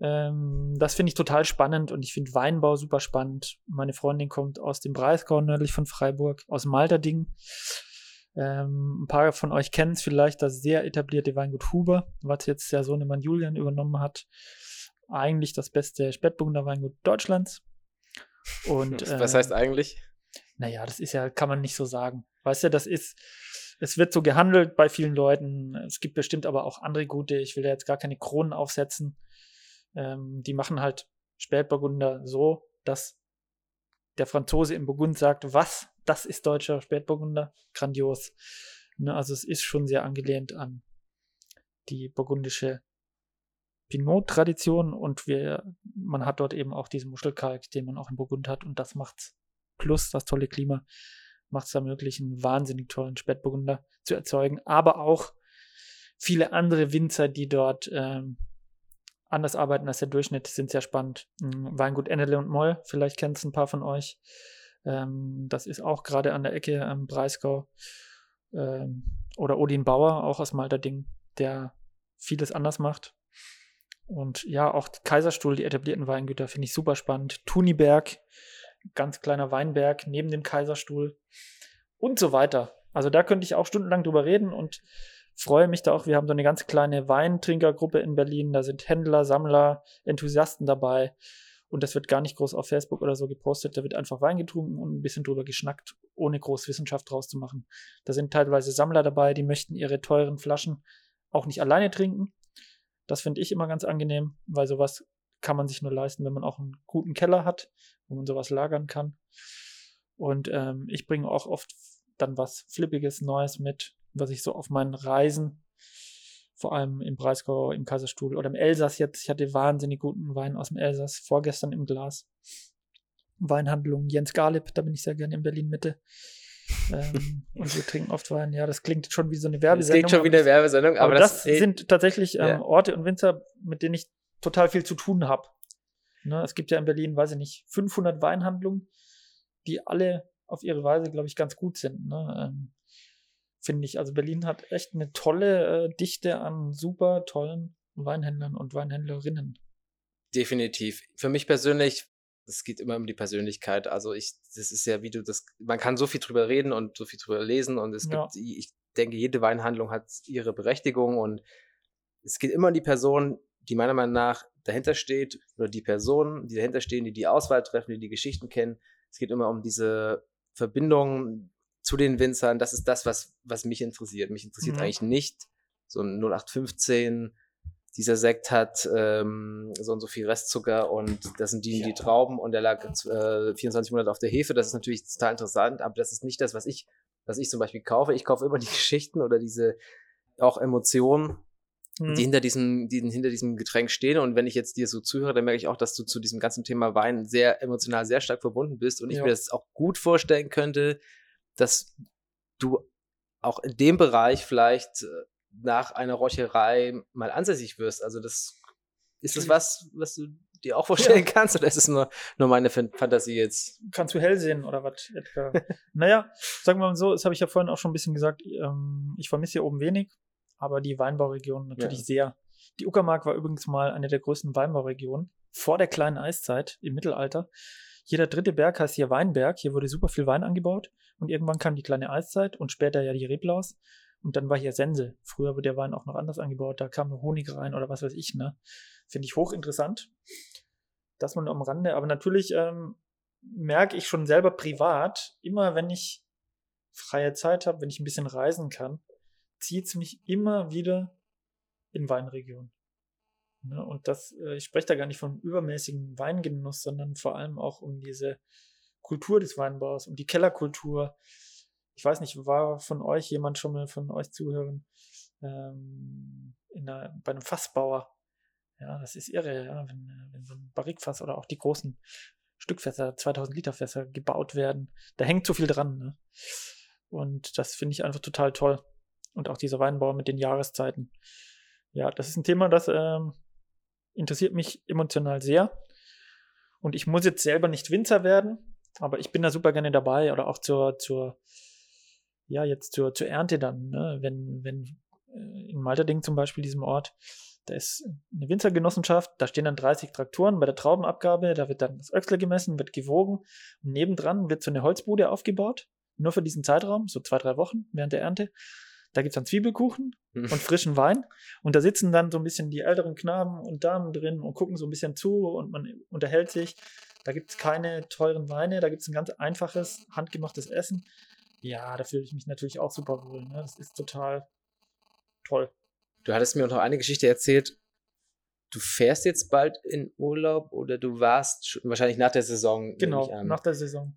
ähm, das finde ich total spannend und ich finde Weinbau super spannend. Meine Freundin kommt aus dem Breisgau nördlich von Freiburg, aus Malterding. Ähm, ein paar von euch kennen es vielleicht, das sehr etablierte Weingut Huber, was jetzt der Sohnemann Julian übernommen hat eigentlich das beste Spätburgunder Weingut Deutschlands. Und, Was heißt ähm, eigentlich? Naja, das ist ja, kann man nicht so sagen. Weißt du, das ist, es wird so gehandelt bei vielen Leuten. Es gibt bestimmt aber auch andere gute. Ich will da jetzt gar keine Kronen aufsetzen. Ähm, die machen halt Spätburgunder so, dass der Franzose im Burgund sagt, was, das ist deutscher Spätburgunder. Grandios. Ne, also es ist schon sehr angelehnt an die burgundische Pinot-Tradition und wir, man hat dort eben auch diesen Muschelkalk, den man auch in Burgund hat und das macht's plus das tolle Klima macht es da möglich, einen wahnsinnig tollen Spätburgunder zu erzeugen, aber auch viele andere Winzer, die dort ähm, anders arbeiten als der Durchschnitt, sind sehr spannend. Hm, Weingut Ennele und Moll, vielleicht kennt es ein paar von euch. Ähm, das ist auch gerade an der Ecke am Breisgau. Ähm, oder Odin Bauer, auch aus Malterding, der vieles anders macht. Und ja, auch Kaiserstuhl, die etablierten Weingüter, finde ich super spannend. Tuniberg, ganz kleiner Weinberg neben dem Kaiserstuhl und so weiter. Also da könnte ich auch stundenlang drüber reden und freue mich da auch. Wir haben so eine ganz kleine Weintrinkergruppe in Berlin. Da sind Händler, Sammler, Enthusiasten dabei. Und das wird gar nicht groß auf Facebook oder so gepostet. Da wird einfach Wein getrunken und ein bisschen drüber geschnackt, ohne groß Wissenschaft draus zu machen. Da sind teilweise Sammler dabei, die möchten ihre teuren Flaschen auch nicht alleine trinken, das finde ich immer ganz angenehm, weil sowas kann man sich nur leisten, wenn man auch einen guten Keller hat, wo man sowas lagern kann. Und ähm, ich bringe auch oft dann was Flippiges, Neues mit, was ich so auf meinen Reisen, vor allem im Breisgau, im Kaiserstuhl oder im Elsass jetzt, ich hatte wahnsinnig guten Wein aus dem Elsass, vorgestern im Glas. Weinhandlung Jens Galib, da bin ich sehr gerne in Berlin Mitte ähm, und wir trinken oft Wein. Ja, das klingt schon wie so eine Werbesendung. Das klingt schon wie eine Werbesendung, aber, aber das, das sind tatsächlich ähm, ja. Orte und Winzer, mit denen ich total viel zu tun habe. Ne, es gibt ja in Berlin, weiß ich nicht, 500 Weinhandlungen, die alle auf ihre Weise, glaube ich, ganz gut sind. Ne? Ähm, Finde ich. Also Berlin hat echt eine tolle äh, Dichte an super tollen Weinhändlern und Weinhändlerinnen. Definitiv. Für mich persönlich es geht immer um die Persönlichkeit. Also ich, das ist ja, wie du das, man kann so viel drüber reden und so viel drüber lesen und es ja. gibt, ich denke, jede Weinhandlung hat ihre Berechtigung und es geht immer um die Person, die meiner Meinung nach dahinter steht oder die Personen, die dahinter stehen, die die Auswahl treffen, die die Geschichten kennen. Es geht immer um diese Verbindung zu den Winzern. Das ist das, was, was mich interessiert. Mich interessiert mhm. eigentlich nicht so ein 0815 dieser Sekt hat ähm, so und so viel Restzucker und das sind die, ja. die Trauben und der lag äh, 24 Monate auf der Hefe. Das ist natürlich total interessant, aber das ist nicht das, was ich, was ich zum Beispiel kaufe. Ich kaufe immer die Geschichten oder diese auch Emotionen, mhm. die hinter diesem, die hinter diesem Getränk stehen. Und wenn ich jetzt dir so zuhöre, dann merke ich auch, dass du zu diesem ganzen Thema Wein sehr emotional, sehr stark verbunden bist und ich ja. mir das auch gut vorstellen könnte, dass du auch in dem Bereich vielleicht äh, nach einer Räucherei mal ansässig wirst. Also das ist das was, was du dir auch vorstellen ja. kannst oder ist es nur, nur meine Fantasie jetzt? Kannst du hell sehen oder was, naja, sagen wir mal so, das habe ich ja vorhin auch schon ein bisschen gesagt, ähm, ich vermisse hier oben wenig, aber die Weinbauregion natürlich ja. sehr. Die Uckermark war übrigens mal eine der größten Weinbauregionen vor der kleinen Eiszeit im Mittelalter. Jeder dritte Berg heißt hier Weinberg. Hier wurde super viel Wein angebaut und irgendwann kam die kleine Eiszeit und später ja die Reblaus. Und dann war hier Sense. Früher wurde der Wein auch noch anders angebaut. Da kam Honig rein oder was weiß ich, ne? Finde ich hochinteressant. Das man am Rande. Aber natürlich ähm, merke ich schon selber privat, immer wenn ich freie Zeit habe, wenn ich ein bisschen reisen kann, zieht es mich immer wieder in Weinregionen. Ne? Und das, äh, ich spreche da gar nicht vom übermäßigen Weingenuss, sondern vor allem auch um diese Kultur des Weinbaus, um die Kellerkultur, ich weiß nicht, war von euch jemand schon mal von euch zuhören ähm, einer, bei einem Fassbauer? Ja, das ist irre, ja, wenn, wenn so ein Barrikfass oder auch die großen Stückfässer, 2000 Liter Fässer gebaut werden. Da hängt so viel dran. Ne? Und das finde ich einfach total toll. Und auch dieser Weinbau mit den Jahreszeiten. Ja, das ist ein Thema, das ähm, interessiert mich emotional sehr. Und ich muss jetzt selber nicht Winzer werden, aber ich bin da super gerne dabei oder auch zur, zur ja, jetzt zur, zur Ernte dann, ne? wenn, wenn äh, in Malterding zum Beispiel, diesem Ort, da ist eine Winzergenossenschaft, da stehen dann 30 Traktoren bei der Traubenabgabe, da wird dann das Öchsler gemessen, wird gewogen und nebendran wird so eine Holzbude aufgebaut, nur für diesen Zeitraum, so zwei, drei Wochen während der Ernte. Da gibt es dann Zwiebelkuchen hm. und frischen Wein. Und da sitzen dann so ein bisschen die älteren Knaben und Damen drin und gucken so ein bisschen zu und man unterhält sich. Da gibt es keine teuren Weine, da gibt es ein ganz einfaches, handgemachtes Essen. Ja, da fühle ich mich natürlich auch super wohl. Ne? Das ist total toll. Du hattest mir noch eine Geschichte erzählt. Du fährst jetzt bald in Urlaub oder du warst wahrscheinlich nach der Saison. Genau, nach der Saison.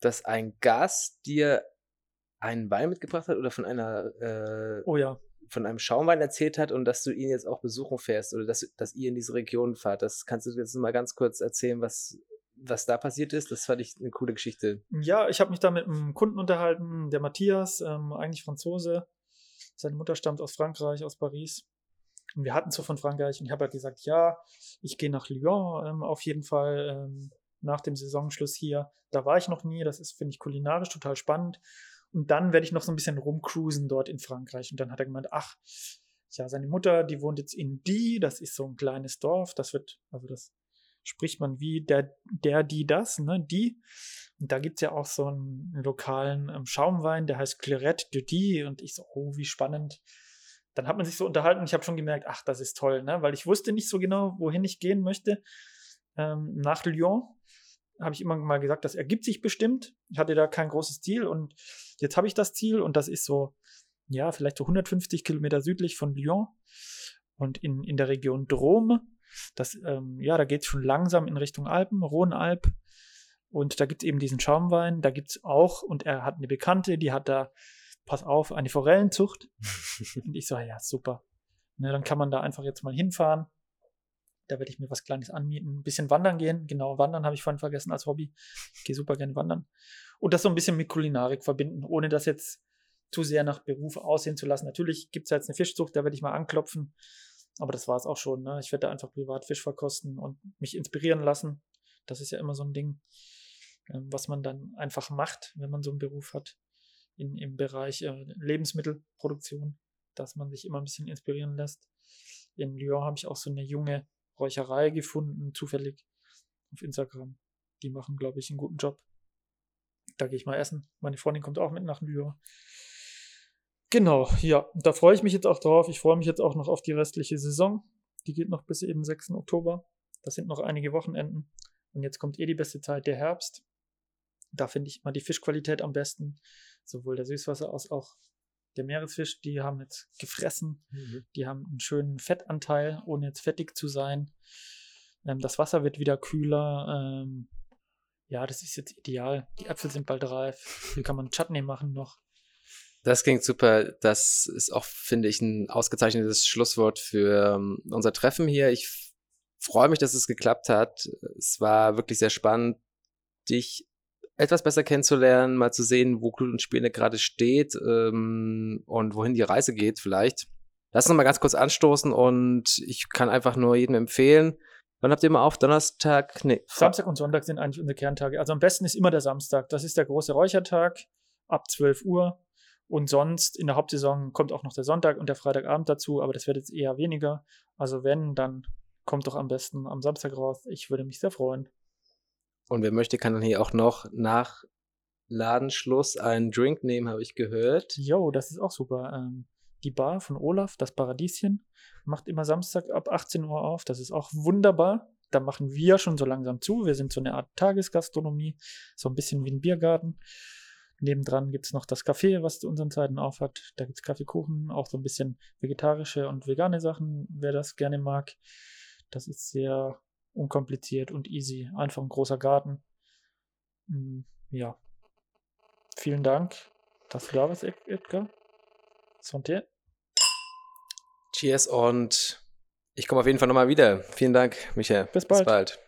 Dass ein Gast dir einen Wein mitgebracht hat oder von einer äh, oh ja. von einem Schaumwein erzählt hat und dass du ihn jetzt auch besuchen fährst oder dass, dass ihr in diese Region fahrt. Das kannst du jetzt mal ganz kurz erzählen, was, was da passiert ist, das fand ich eine coole Geschichte. Ja, ich habe mich da mit einem Kunden unterhalten, der Matthias, ähm, eigentlich Franzose. Seine Mutter stammt aus Frankreich, aus Paris. Und wir hatten so von Frankreich und ich habe halt gesagt, ja, ich gehe nach Lyon ähm, auf jeden Fall ähm, nach dem Saisonschluss hier. Da war ich noch nie, das ist, finde ich, kulinarisch total spannend. Und dann werde ich noch so ein bisschen rumcruisen dort in Frankreich. Und dann hat er gemeint, ach, ja, seine Mutter, die wohnt jetzt in Die, das ist so ein kleines Dorf, das wird, also das spricht man wie der, der, die, das, ne, die. Und da gibt es ja auch so einen lokalen ähm, Schaumwein, der heißt Clairette de Die. Und ich so, oh, wie spannend. Dann hat man sich so unterhalten und ich habe schon gemerkt, ach, das ist toll, ne? Weil ich wusste nicht so genau, wohin ich gehen möchte. Ähm, nach Lyon habe ich immer mal gesagt, das ergibt sich bestimmt. Ich hatte da kein großes Ziel und jetzt habe ich das Ziel und das ist so, ja, vielleicht so 150 Kilometer südlich von Lyon und in, in der Region Drôme. Das, ähm, ja, da geht es schon langsam in Richtung Alpen, Rhonalp. Und da gibt es eben diesen Schaumwein. Da gibt es auch, und er hat eine Bekannte, die hat da, pass auf, eine Forellenzucht. und ich so, ja, super. Ne, dann kann man da einfach jetzt mal hinfahren. Da werde ich mir was Kleines anmieten. Ein bisschen wandern gehen. Genau, wandern habe ich vorhin vergessen als Hobby. Ich gehe super gerne wandern. Und das so ein bisschen mit Kulinarik verbinden, ohne das jetzt zu sehr nach Beruf aussehen zu lassen. Natürlich gibt es jetzt eine Fischzucht, da werde ich mal anklopfen. Aber das war es auch schon. Ne? Ich werde da einfach privat Fisch verkosten und mich inspirieren lassen. Das ist ja immer so ein Ding, ähm, was man dann einfach macht, wenn man so einen Beruf hat in, im Bereich äh, Lebensmittelproduktion, dass man sich immer ein bisschen inspirieren lässt. In Lyon habe ich auch so eine junge Räucherei gefunden, zufällig auf Instagram. Die machen, glaube ich, einen guten Job. Da gehe ich mal essen. Meine Freundin kommt auch mit nach Lyon. Genau, ja, da freue ich mich jetzt auch drauf. Ich freue mich jetzt auch noch auf die restliche Saison. Die geht noch bis eben 6. Oktober. Das sind noch einige Wochenenden. Und jetzt kommt eh die beste Zeit, der Herbst. Da finde ich immer die Fischqualität am besten. Sowohl der Süßwasser als auch der Meeresfisch. Die haben jetzt gefressen. Mhm. Die haben einen schönen Fettanteil, ohne jetzt fettig zu sein. Ähm, das Wasser wird wieder kühler. Ähm, ja, das ist jetzt ideal. Die Äpfel sind bald reif. Hier kann man Chutney machen noch. Das klingt super. Das ist auch, finde ich, ein ausgezeichnetes Schlusswort für ähm, unser Treffen hier. Ich freue mich, dass es geklappt hat. Es war wirklich sehr spannend, dich etwas besser kennenzulernen, mal zu sehen, wo Blut und Spiele gerade steht ähm, und wohin die Reise geht vielleicht. Lass uns mal ganz kurz anstoßen und ich kann einfach nur jedem empfehlen. Wann habt ihr mal auf? Donnerstag? Nee. Samstag und Sonntag sind eigentlich unsere Kerntage. Also am besten ist immer der Samstag. Das ist der große Räuchertag ab 12 Uhr. Und sonst in der Hauptsaison kommt auch noch der Sonntag und der Freitagabend dazu, aber das wird jetzt eher weniger. Also wenn, dann kommt doch am besten am Samstag raus. Ich würde mich sehr freuen. Und wer möchte, kann dann hier auch noch nach Ladenschluss einen Drink nehmen, habe ich gehört. Jo, das ist auch super. Ähm, die Bar von Olaf, das Paradieschen, macht immer Samstag ab 18 Uhr auf. Das ist auch wunderbar. Da machen wir schon so langsam zu. Wir sind so eine Art Tagesgastronomie, so ein bisschen wie ein Biergarten. Nebendran gibt es noch das Café, was zu unseren Zeiten aufhat. Da gibt es Kaffeekuchen, auch so ein bisschen vegetarische und vegane Sachen, wer das gerne mag. Das ist sehr unkompliziert und easy. Einfach ein großer Garten. Mm, Ja. Vielen Dank, dass du da warst, Ed- Edgar. Santé. Cheers und ich komme auf jeden Fall nochmal wieder. Vielen Dank, Michael. Bis bald. Bis bald.